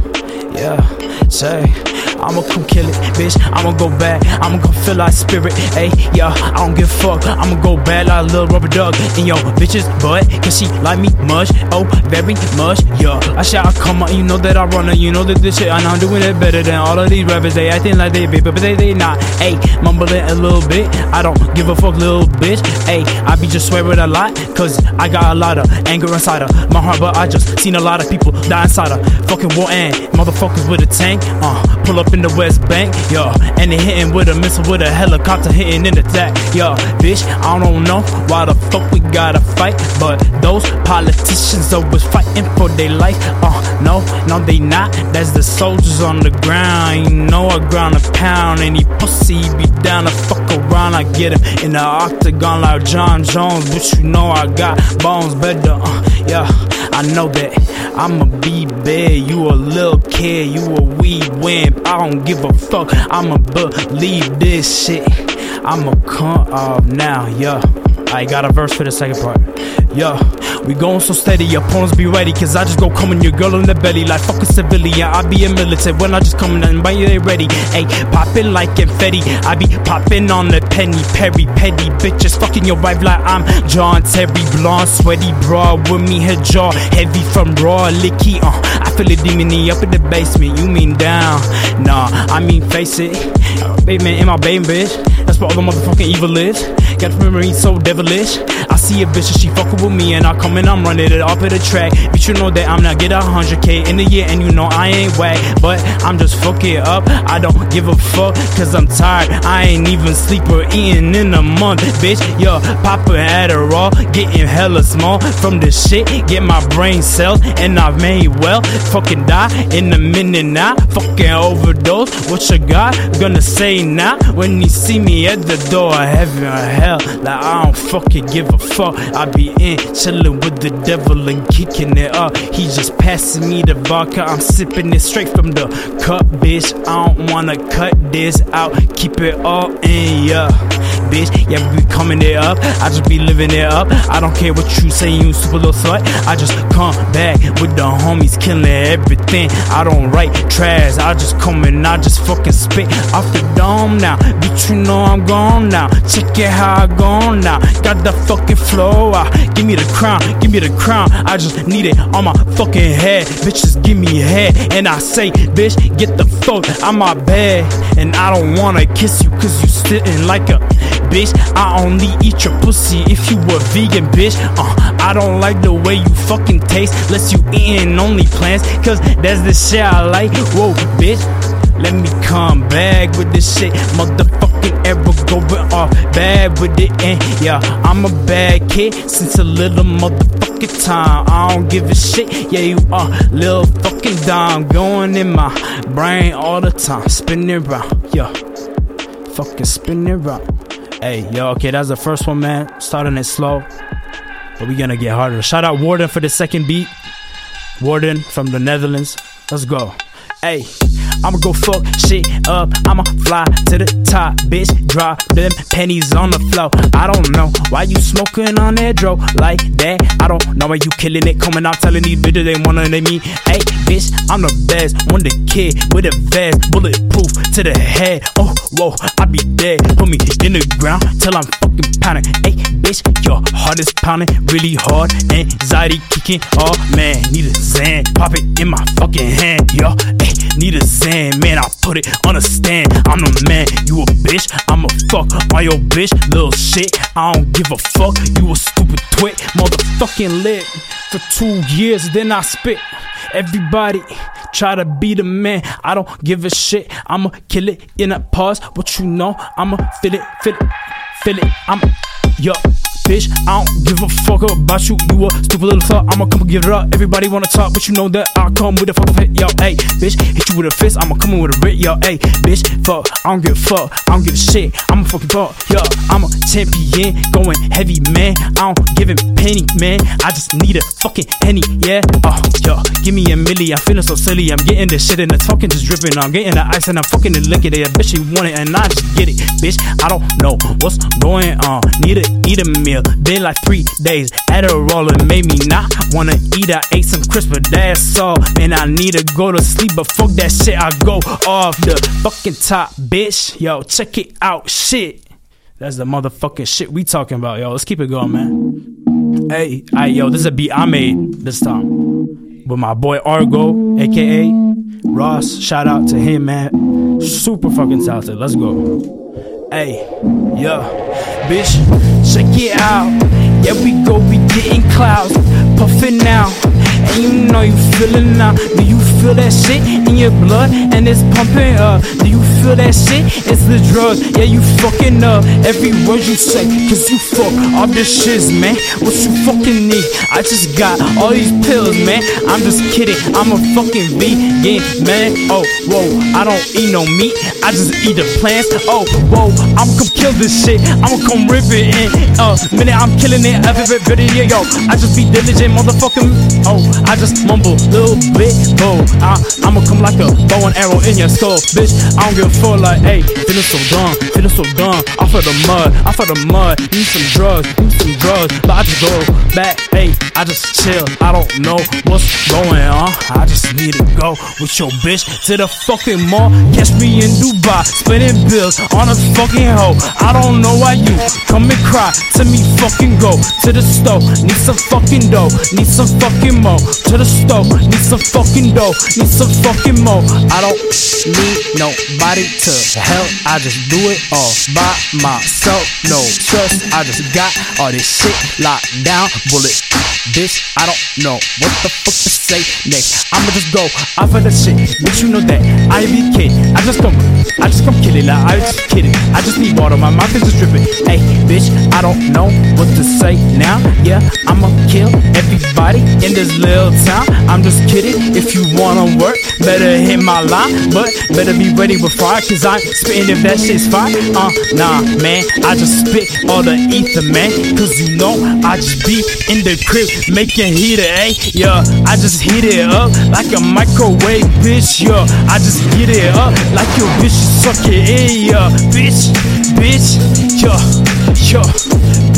yeah. ayy. I'ma come kill it, bitch. I'ma go back. I'ma come feel like spirit, ayy. Yeah, I don't give a fuck. I'ma go bad like a little rubber duck in your bitch's butt. Cause she like me much, oh, very much, yeah. I shout, come on, you know that I run it. You know that this shit, and I'm doing it better than all of these rappers. They acting like they big, but they, they not, ayy. Mumbling a little bit. I don't give a fuck, little bitch, ayy. I be just swearing a lot, cause I got a lot of anger inside of my heart, but I just seen a lot of people die inside of fucking war and motherfuckers with a tank. Uh, pull up in the West Bank, yeah, and they hitting with a missile with a helicopter hitting in the attack, yeah, bitch. I don't know why the fuck we gotta fight, but those politicians always fighting for their life. Uh, no, no, they not. That's the soldiers on the ground. You know I ground a pound. Any pussy be down to fuck around. I get him in the octagon like Jon Jones, but you know I got bones better. Uh, yeah, I know that I'ma be bad. You a little kid, you a wee I don't give a fuck. I'ma believe this shit. I'ma come off now, yeah. I got a verse for the second part. Yeah, we going so steady, your opponents be ready. Cause I just go coming your girl in the belly like fuck a civilian. I be a militant when I just come in and you they ready. Ayy, poppin' like confetti. I be poppin' on the penny, perry, petty bitches. Fucking your wife like I'm John Terry. Blonde, sweaty bra with me, her jaw heavy from raw licky. Uh, feel it demon up in the basement. You mean down? Nah, I mean face it. Baby, in my baby bitch. That's where all the motherfucking evil is. Got memory so devilish. I see a bitch and she fuckin' with me and I come and I'm running it off of the track. Bitch, you know that I'm not get a hundred K in a year and you know I ain't whack. But I'm just fucking up. I don't give a fuck cause I'm tired. I ain't even sleep or eating in a month. Bitch, yo, poppin' Adderall, getting hella small from this shit. Get my brain cells and I've made well. Fucking die in a minute now. Fucking overdose. What you got? Gonna say now when you see me at the door heaven or hell. Like I don't fucking give a fuck. I be in chillin' with the devil and kicking it up. He just passing me the vodka. I'm sipping it straight from the cup, bitch. I don't wanna cut this out. Keep it all in, yeah. Bitch, yeah, we be coming it up. I just be living it up. I don't care what you say, you super little slut. I just come back with the homies killing everything. I don't write trash. I just come and I just fucking spit off the dome now. Bitch, you know I'm gone now. Check it how I gone now. Got the fucking flow. Ah, give me the crown, give me the crown. I just need it on my fucking head. Bitches give me head. And I say, bitch, get the fuck out my bed. And I don't wanna kiss you cause you sitting like a bitch. I only eat your pussy if you a vegan, bitch. Uh, I don't like the way you fucking taste. Unless you eating only plants. Cause that's the shit I like. Whoa, bitch. Let me come back with this shit. Motherfucking ever going off bad with it. And yeah, I'm a bad kid since a little motherfucking time. I don't give a shit. Yeah, you are little fucking dime going in my brain all the time. Spinning around, yeah. Fucking spinning around. Hey, yo, okay, that's the first one, man. Starting it slow, but we gonna get harder. Shout out Warden for the second beat. Warden from the Netherlands. Let's go. Hey, I'ma go fuck shit up. I'ma fly to the top, bitch. Drop them pennies on the floor. I don't know why you smoking on that dro like that. I don't know why you killing it. Coming out telling these bitches they wanna name me. Hey, bitch, I'm the best. One the kid with a vest, bulletproof to the head. Oh, whoa, I be dead. Put me in the ground till I'm fucking pounding. Hey, bitch, your heart is pounding really hard. Anxiety kicking. Oh man, need a Xan. Pop it in my fucking hand, yo. Hey, need a Xan, man. I put it on a stand. I'm the man. You a bitch. I'm a fuck on your bitch. Little shit. I don't give a fuck. You a stupid twit. Motherfucking lit for two years. Then I spit. Everybody try to be the man. I don't give a shit. I'ma kill it in a pause. What you know? I'ma feel it, feel it, feel it. I'm yo. Bitch, I don't give a fuck about you. You a stupid little fuck. I'ma come and give it up. Everybody wanna talk, but you know that I come with a fucking fit. Yo, hey, bitch, hit you with a fist. I'ma come in with a rip. Yo, hey, bitch, fuck. I don't give a fuck. I don't give a shit. I'm a fucking fuck. Yo, I'm a champion, going heavy, man. I don't give a penny, man. I just need a fucking henny, yeah. Oh, yo, give me a milli. I'm feeling so silly. I'm getting this shit and it's fucking just dripping. I'm getting the ice and I'm fucking the liquor. Yeah, bitch, you want it and I just get it, bitch. I don't know what's going on. Need a eat a meal. meal. Been like three days. Adderall it made me not wanna eat. I ate some crisp, but that's all. And I need to go to sleep, but fuck that shit. I go off the fucking top, bitch. Yo, check it out, shit. That's the motherfucking shit we talking about, yo. Let's keep it going, man. Hey, hey, yo, this is a beat I made this time with my boy Argo, aka Ross. Shout out to him, man. Super fucking talented. Let's go. Hey, yeah, bitch, check it out. Yeah, we go, we getting clouds, puffin' now. And you know you feelin' now. Do you feel that shit in your blood and it's pumping up? Do you feel that shit? It's the drugs. Yeah, you fucking up every word you say. Cause you fuck all this shiz, man. What you fucking need? I just got all these pills, man. I'm just kidding. I'm a fucking vegan, man. Oh, whoa, I don't eat no meat. I just eat the plants. Oh, whoa, I'm gonna come kill this shit. I'ma come rip it in. Uh, minute I'm killing it. Every bit yeah, yo. I just be diligent, motherfucking. Oh, I just mumble, little bit. I, I'ma come like a bow and arrow in your skull, bitch. I don't give a fuck, like, hey, feeling so dumb, feeling so dumb. I of the mud, I of the mud. Need some drugs, need some drugs. But I just go back, hey, I just chill. I don't know what's going on. I just need to go with your bitch to the fucking mall. Catch me in Dubai, spending bills on a fucking hoe. I don't know why you come and cry to me, fucking go to the store. Need some fucking dough, need some fucking mo. To the store, need some fucking dough, need some fucking mo. I don't need nobody to help. I just do it all by myself. No trust, I just got all this shit locked down. Bullet, bitch. I don't know what the fuck to say next. I'ma just go off of the shit, bitch. You know that I be kidding. I just come, I just come kidding. Like, I just kidding. I just need water. My mouth is just dripping. Hey, bitch. I don't know what to say now. Yeah, I'ma kill everybody in this little town. I'm just kidding. If you wanna work, better hit my line. But better be ready before I, cause I'm spitting if that shit's fire. Uh, nah, man. I just spit all the ether, man. Cause you know I just be in the crib making heater, eh? Yeah, I just heat it up like a microwave, bitch. Yeah, I just heat it up like your bitch suck it in, yeah, bitch, bitch, yeah, yeah,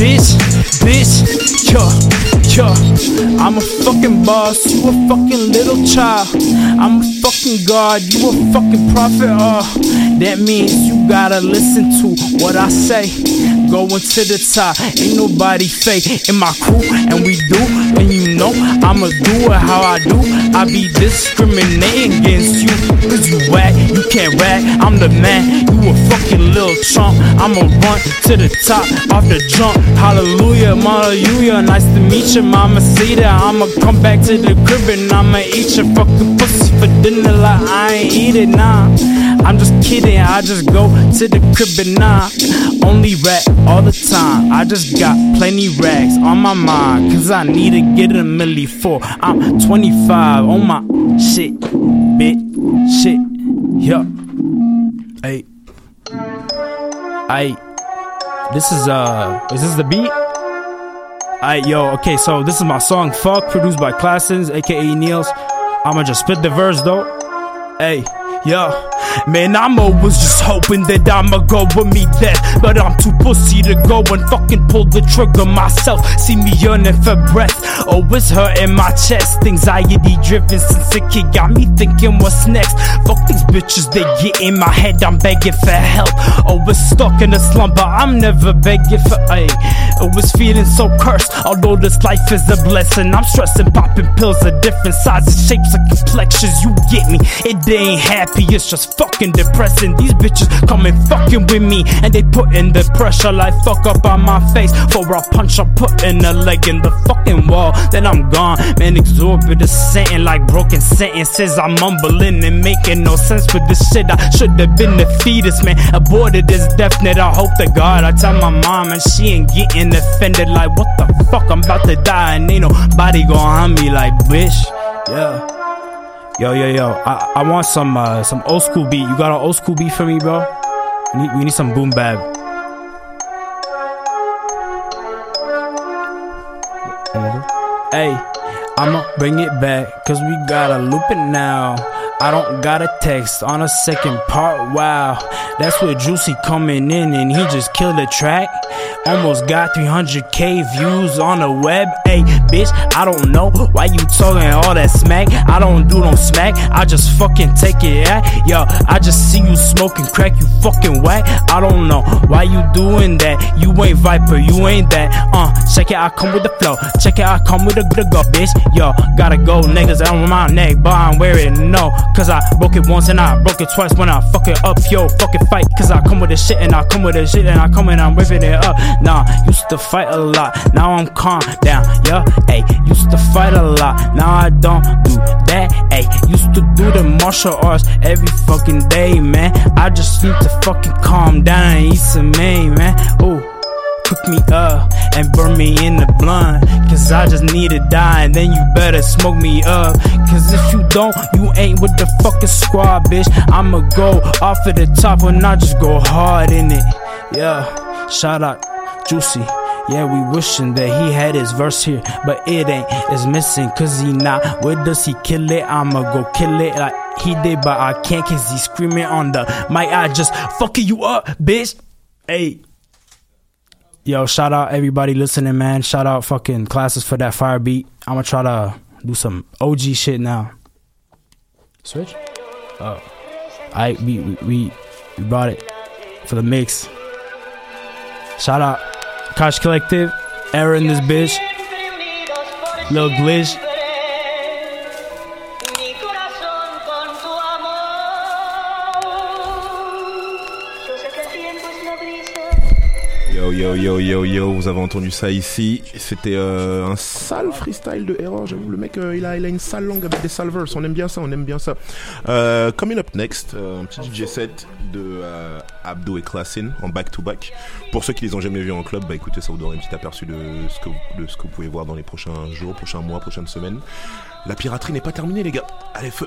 bitch, bitch, yeah, yeah. I'm a fucking boss, you a fucking little child. I'm a fucking god, you a fucking prophet. Oh, that means you gotta listen to what I say. Going to the top, ain't nobody fake in my crew, and we do, and you know I'ma do it how I do. I be discriminating against you, cause you whack, you can't rap. I'm the man, you a fucking little chump. I'ma run to the top off the jump. Hallelujah, hallelujah. Nice to meet you, mama. See that I'ma come back to the crib and I'ma eat your fucking pussy for dinner like I ain't eat it, nah. I'm just kidding, I just go to the crib and nah. Only rap all the time. I just got plenty rags on my mind. Cause I need to get a milli for I'm 25 on my shit, bitch, shit, yeah. Hey, hey, this is uh, is this the beat? Alright, yo, okay, so this is my song Fuck, produced by Classens, aka Niels. I'ma just spit the verse though. Hey, yo, man, I'm always just hoping that I'ma go with me death. But I'm too pussy to go and fucking pull the trigger myself. See me yearning for breath. always hurting my chest. Anxiety driven since a kid got me thinking what's next. Fuck these bitches, they get in my head. I'm begging for help. Always stuck in a slumber. I'm never begging for aid. It's feeling so cursed. Although this life is a blessing, I'm stressing, popping pills of different sizes, shapes, and complexions. You get me? It ain't happy, it's just fucking depressing. These bitches coming fucking with me, and they putting the pressure like fuck up on my face. For a punch, I'm putting a leg in the fucking wall. Then I'm gone, man. Exorbitant, sentence like broken sentences. I'm mumbling and making no sense for this shit. I should have been the fetus, man. Aborted death net. I hope to God I tell my mom, and she ain't getting offended. Like, what the fuck? I'm about to die, and ain't nobody gonna harm me. Like, bitch, yeah. Yo, yo, yo. I, I want some uh, some old school beat. You got an old school beat for me, bro? We need, we need some boom bap. Hey, I'ma bring it back, cause we gotta loop it now. I don't got a text on a second part. Wow, that's where Juicy coming in and he just killed the track. Almost got 300k views on the web. Hey, bitch, I don't know why you talking all that smack. I don't do no smack. I just fucking take it at. Yo, I just see you smoking crack. You fucking whack. I don't know why you doing that. You ain't Viper. You ain't that. Uh, check it. I come with the flow. Check it. I come with the the go, bitch. Yo, gotta go, niggas i on my neck, but I'm wearing no. Cause I broke it once and I broke it twice when I fuck it up. Yo, fucking fight. Cause I come with the shit and I come with the shit and I come and I'm ripping it up. Nah, used to fight a lot. Now I'm calm down. Yeah, hey, used to fight a lot. Now I don't do that. Hey, used to do the martial arts every fucking day, man. I just need to fucking calm down and eat some main, man. Ooh cook me up and burn me in the blunt. Cause I just need to die, and then you better smoke me up. Cause if you don't, you ain't with the fucking squad, bitch. I'ma go off of the top and I just go hard in it. Yeah, shout out Juicy. Yeah, we wishing that he had his verse here, but it ain't. It's missing, cause he not with us. He kill it, I'ma go kill it like he did, but I can't cause he screaming on the mic. I just fucking you up, bitch. Hey. Yo, shout out everybody listening, man. Shout out fucking classes for that fire beat. I'm gonna try to do some OG shit now. Switch? Oh. I we, we we brought it for the mix. Shout out Kosh Collective, Aaron this bitch, Lil Glitch. Yo yo yo yo vous avez entendu ça ici. C'était euh, un sale freestyle de Error, j'avoue. Le mec, euh, il, a, il a une sale langue avec des salvers. On aime bien ça, on aime bien ça. Euh, coming up next, un petit DJ set de Abdo et Klassin en back-to-back. Pour ceux qui les ont jamais vus en club, bah écoutez, ça vous donnera un petit aperçu de ce, que de ce que vous pouvez voir dans les prochains jours, prochains mois, prochaines semaines. La piraterie n'est pas terminée, les gars. Allez, feu!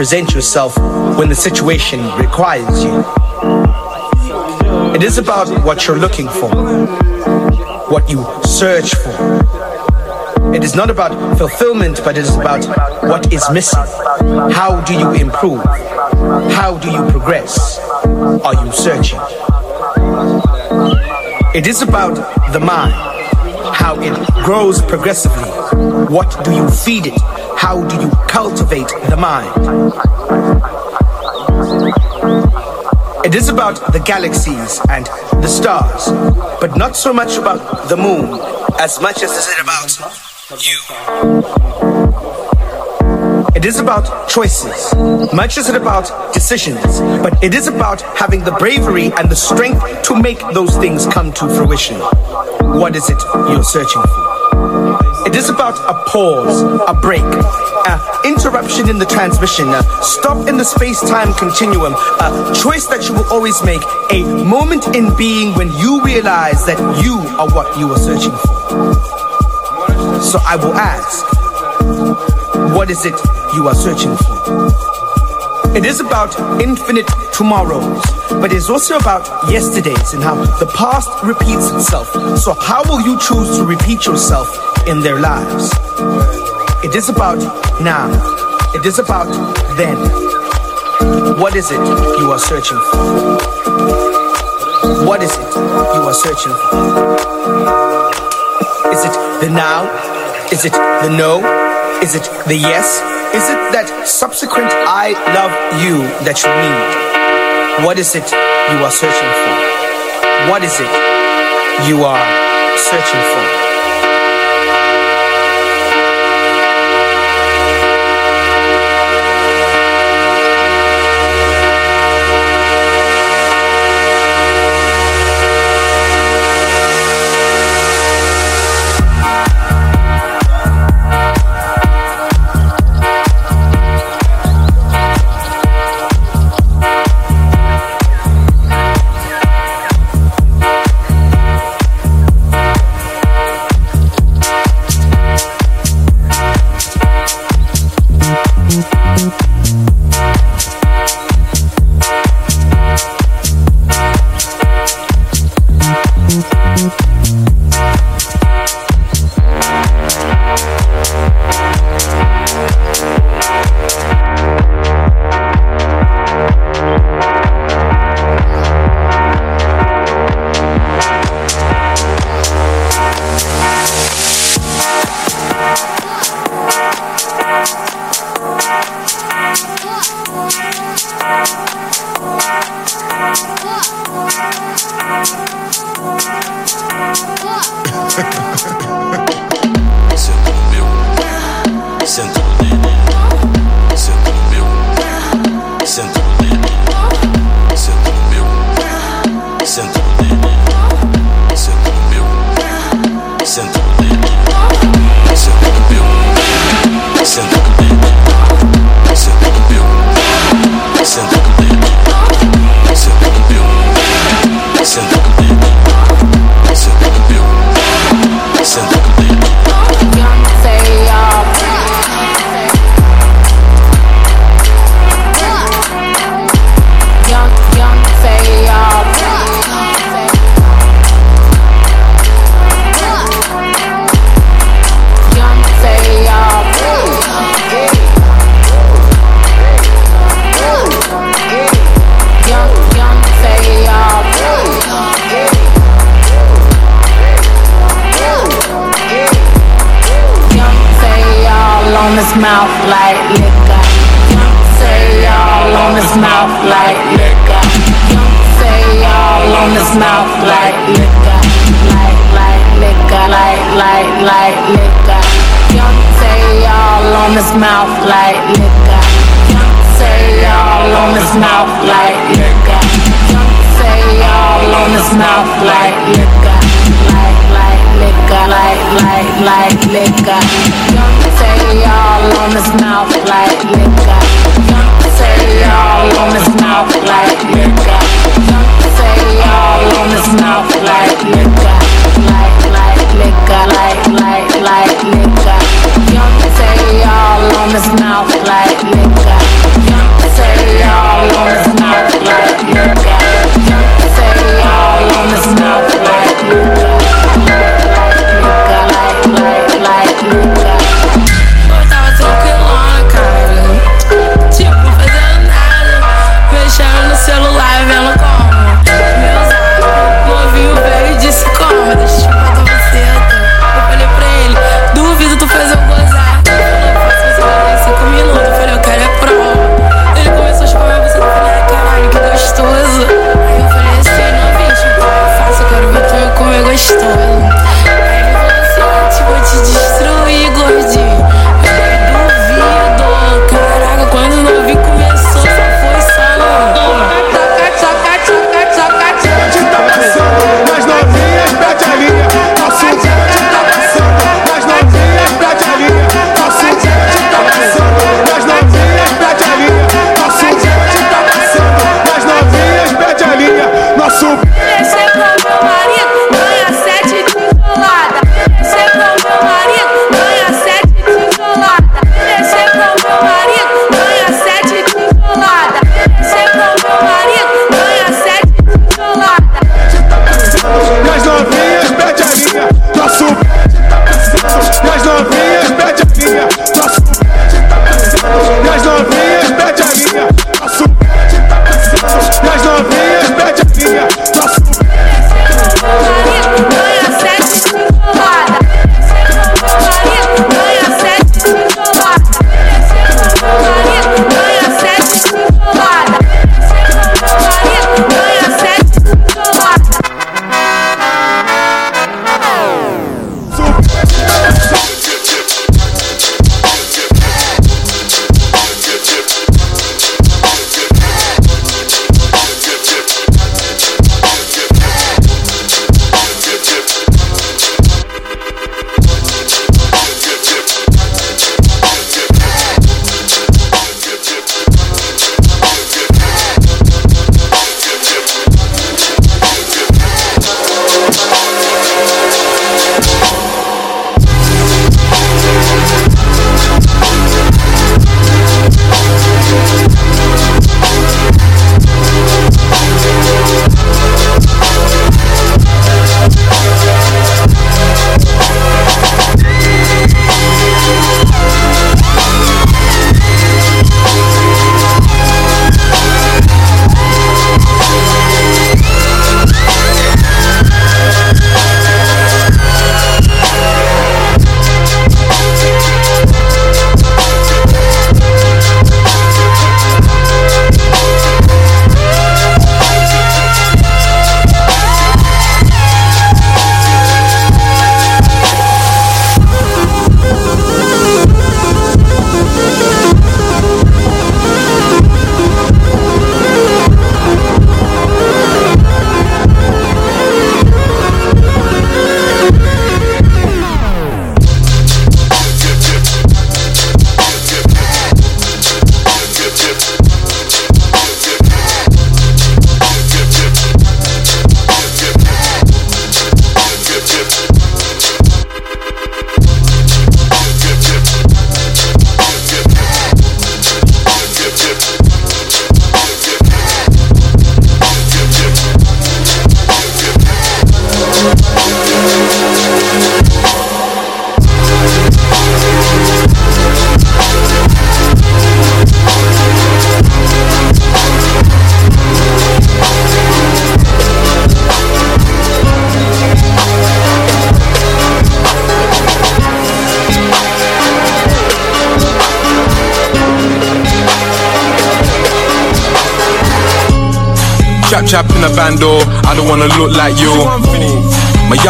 present yourself when the situation requires you. It is about what you're looking for, what you search for. It is not about fulfillment, but it is about what is missing. How do you improve? How do you progress? Are you searching? It is about the mind, how it grows progressively. What do you feed it? How do you cultivate the mind? It is about the galaxies and the stars, but not so much about the moon as much as it is about you. It is about choices, much as it about decisions, but it is about having the bravery and the strength to make those things come to fruition. What is it you're searching for? It is about a pause, a break, an interruption in the transmission, a stop in the space time continuum, a choice that you will always make, a moment in being when you realize that you are what you are searching for. So I will ask, what is it you are searching for? It is about infinite tomorrows, but it's also about yesterdays and how the past repeats itself. So, how will you choose to repeat yourself in their lives? It is about now, it is about then. What is it you are searching for? What is it you are searching for? Is it the now? Is it the no? Is it the yes? Is it that subsequent I love you that you need? What is it you are searching for? What is it you are searching for?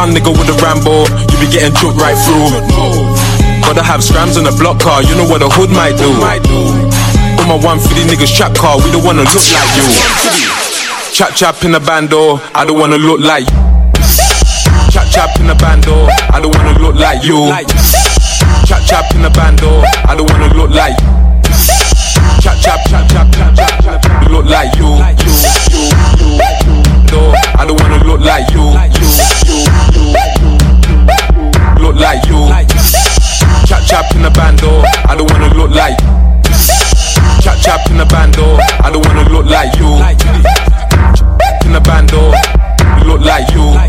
Young nigga with a Rambo, you be getting choked right through. Gotta have scrams on the block car, you know what a hood might do. On my 150 niggas trap car, we don't wanna look like you. Chap chap in a bando, I don't wanna look like you. Chap chap in a bando, I don't wanna look like you. Chap chap in a bando, I don't wanna look like you. Chap chap chap chap chap chap chap, look like you. I don't wanna look like you. Look like you. Chap chap in a bando, I don't wanna look like. Chap chap in a bando, I don't wanna look like you. In a bando, look like you.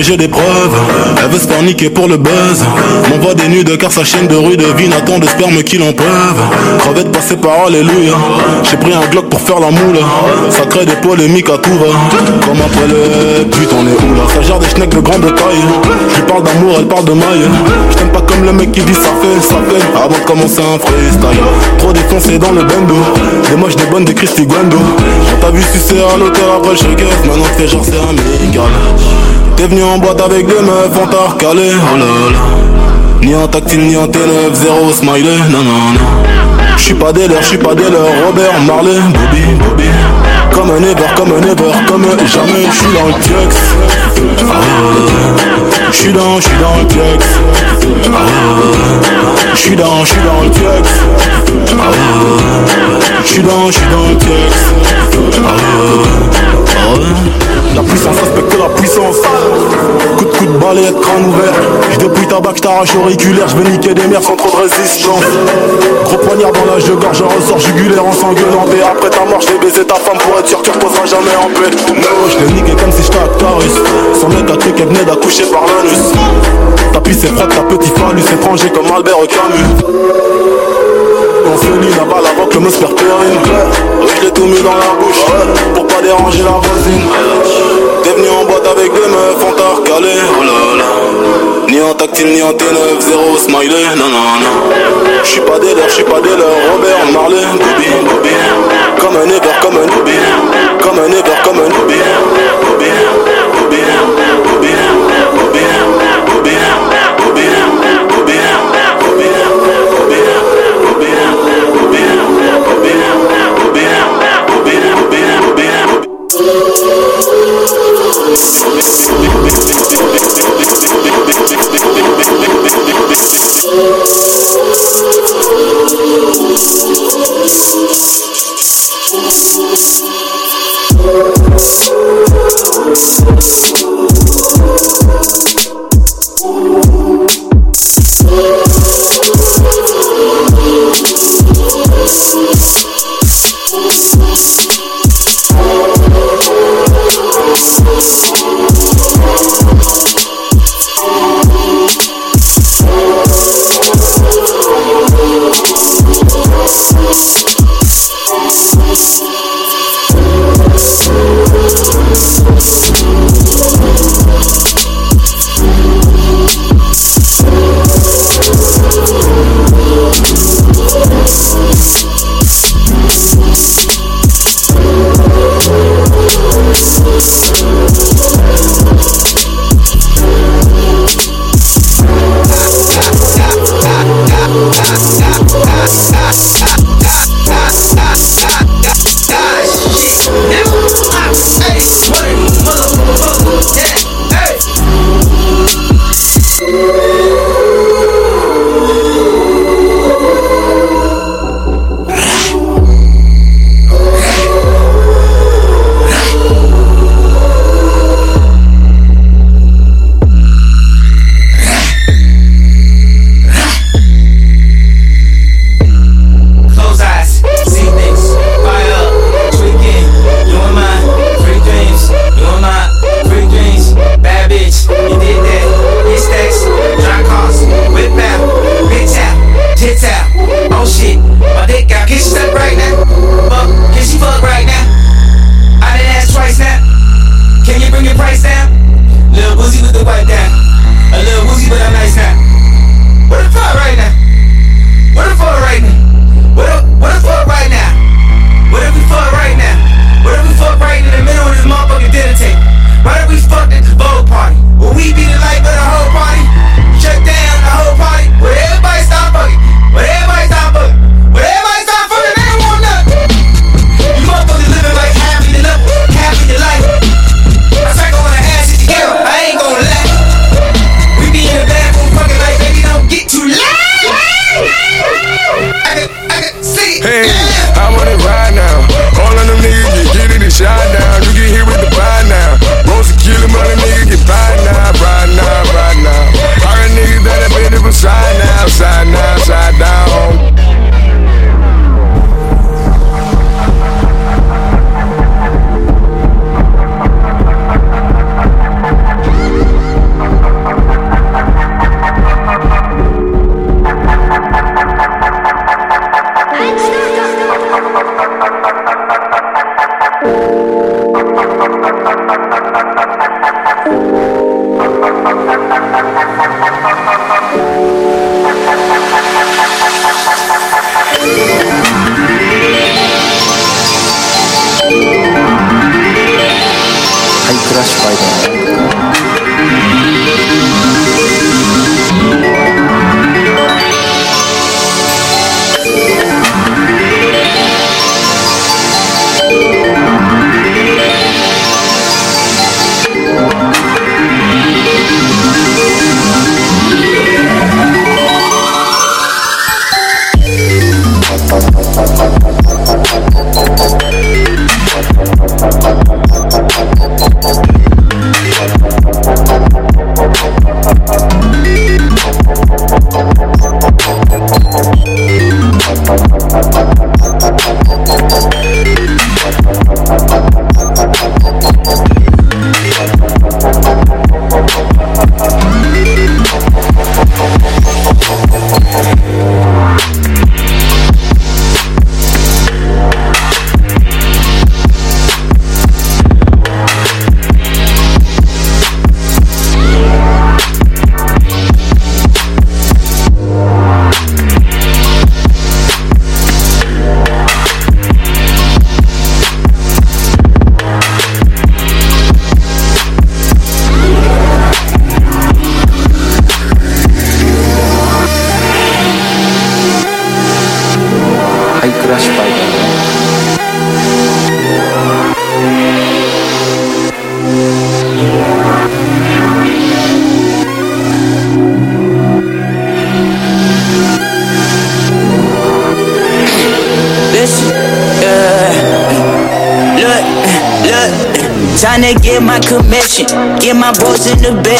J'ai des preuves. Elle veut se faire pour le buzz. M'envoie des nudes car sa chaîne de rue devine attend de sperme qu'il en peuvent. Crevette passée par alléluia. J'ai pris un Glock pour faire la moule. Ça crée des polémiques à tout va. Comme après le putain, on est où là? Ça gère des schnecks de grande taille. Je parle d'amour, elle parle de maille. Je pas comme le mec qui dit ça fait, ça fait. Avant de commencer un freestyle. Trop défoncé dans le bando. Des moches, des bonnes, des Christy Guando. Quand t'as vu passé à l'hôtel après le check Maintenant t'es genre c'est amical T'es venu en boîte avec des meufs, on t'a recalé. Oh là là. Ni en tactile ni en T9, zéro smiley. Non non non. J'suis pas des leurs, j'suis pas des leurs Robert Marley, Bobby, Bobby comme un ever, comme un ever, comme jamais. Je suis dans le flex. Je suis dans, je suis dans le flex. Je suis dans, je suis dans le flex. Je suis dans, je suis dans le flex. La puissance respecte la puissance. Écoute balai, crâne ouvert. J'dépouille ta bac, j't'arrache auriculaire J'vais niquer des mères sans trop de résistance. Gros poignard dans l'âge de gorge, un ressort jugulaire en s'engueulant Et après ta mort, j'vais baiser ta femme pour être sûr que tu reposeras jamais en paix. No, j'l'ai niqué comme si j'étais Actarus Son mec a cru qu'elle venait d'accoucher par l'anus. Ta pisse est froide, ta petit phallus étranger comme Albert Camus. On lit la balle avant que le mot se perd je l'ai tout mis dans la bouche Pour pas déranger la voisine T'es venu en boîte avec des meufs, on t'a recalé Oh là là. Ni en tactile ni en T9, zéro smiley. Non non non. J'suis pas des leurs, j'suis pas des leurs. Robert Marley, Bobby, Bobby Comme un ever, comme un Bobby Comme un ever, comme un Bobby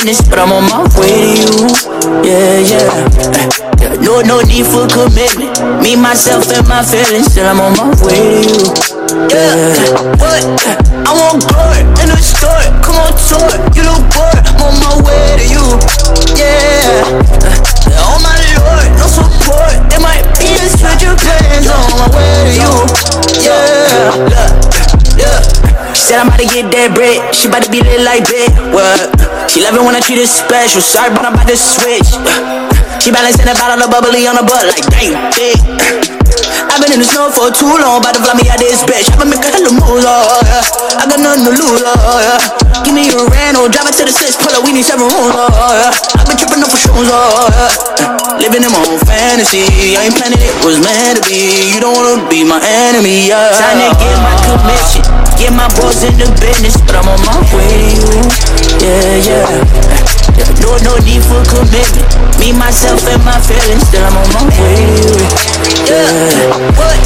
but I'm on my way to you. Yeah, yeah. Eh, no, no need for commitment. Me, myself, and my feelings, still I'm on my way to you. Yeah, I'm about to get that bread. She about to be lit like bed. What? She love it when I treat her special. Sorry, but I'm about to switch. She balancing a bottle of bubbly on her butt like damn big. I've been in the snow for too long, about to fly me out this bitch. I've been making hella moves, oh yeah. I got nothing to lose, oh yeah. Give me a Reno, drive it to the six, pull up, we need seven rooms, oh yeah. I've been tripping up for shoes, oh yeah. Living in my own fantasy, I ain't planning it was meant to be. You don't wanna be my enemy, yeah. Time to get my commission, get my bros in the business, but I'm on my way yeah, yeah. No, no need for commitment. Me, myself, and my feelings, still I'm on my way. Yeah, what?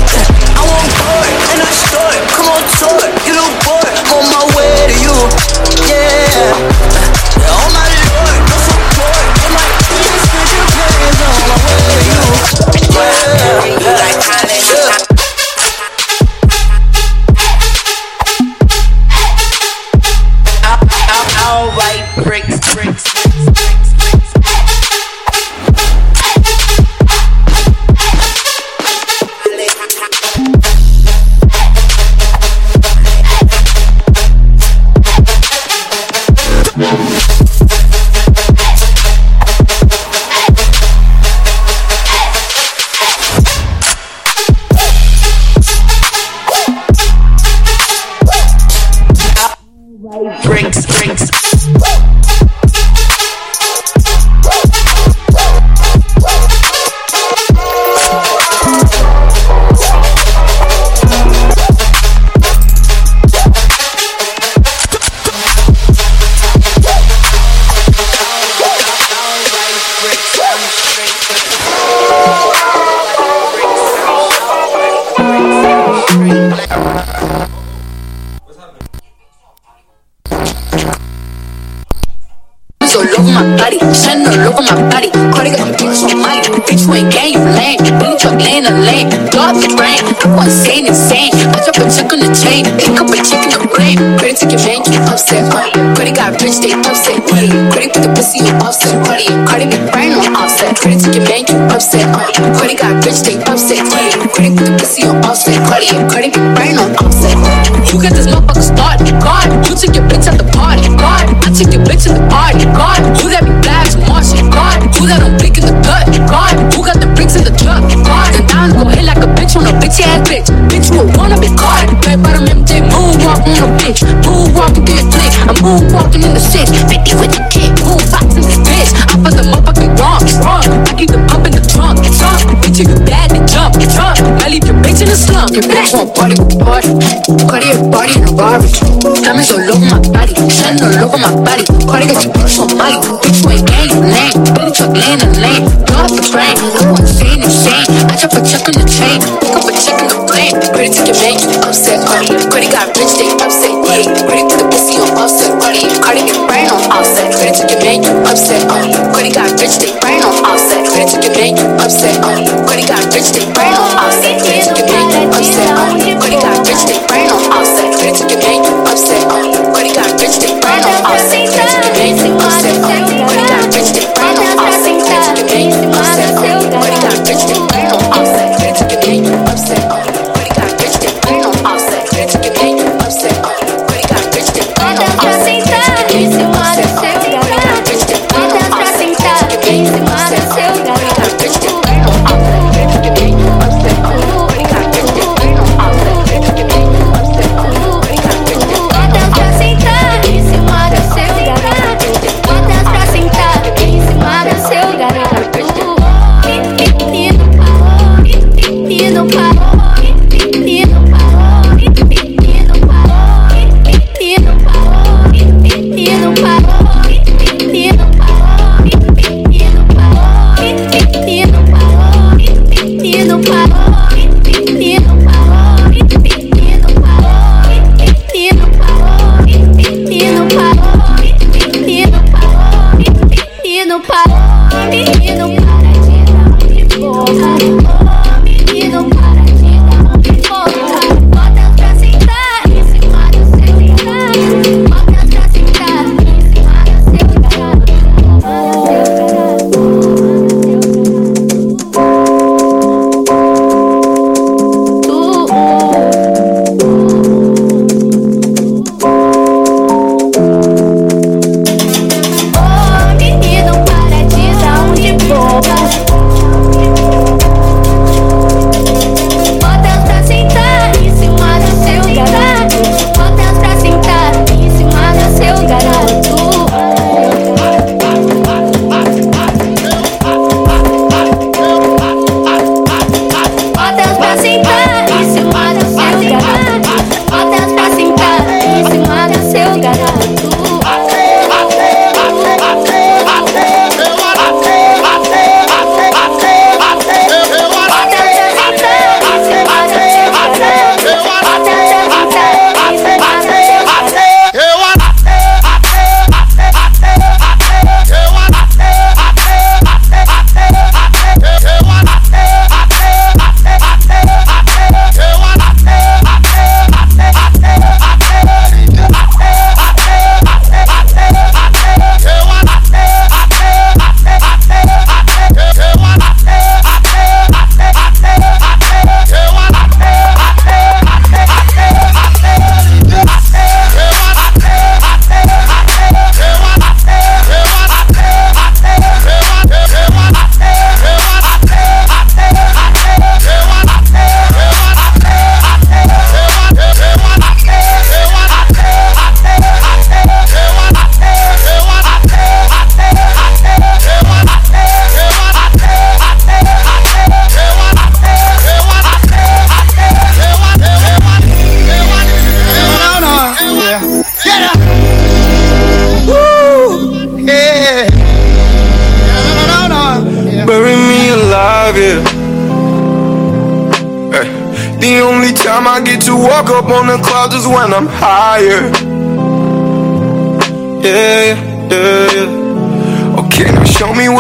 I want glory in the store. Come on, tour. You look bored. I'm on my way to you. Yeah. Oh my lord, no support. Might be a switch of plans on my way to you. Yeah. yeah. You got this motherfucker started, God. You took your bitch at the party, God. I took your bitch in the party, God. You that be black to Martian, God. You that don't blick in the gut, God. You got the bricks in the truck, God. And down go hit like a bitch on a bitch ass bitch. Bitch, you a wanna be caught. Red bottom MJ, moonwalk on a bitch. Moonwalking through your clique. I'm moonwalking in the six. 50 with the party. Cardi a party in a barbecue. Diamonds all over my body. Shining all over my body. Cardi got your bitch on Molly. Bitch, you ain't gang, you lame. Billy truck lane and lane. Blow up the brain. I'm insane, insane. I drop a check on the chain. Pick up a check in the plane. Ready to get bank, upset. Cardi, Cardi got rich, they upset. Yeah. Ready to the pussy on Offset. Cardi, Cardi get brain on Offset. Ready to get bank, upset. Uh.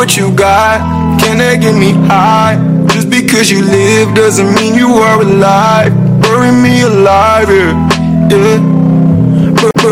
What you got. Can that get me high? Just because you live doesn't mean you are alive. Bury me alive, yeah. yeah.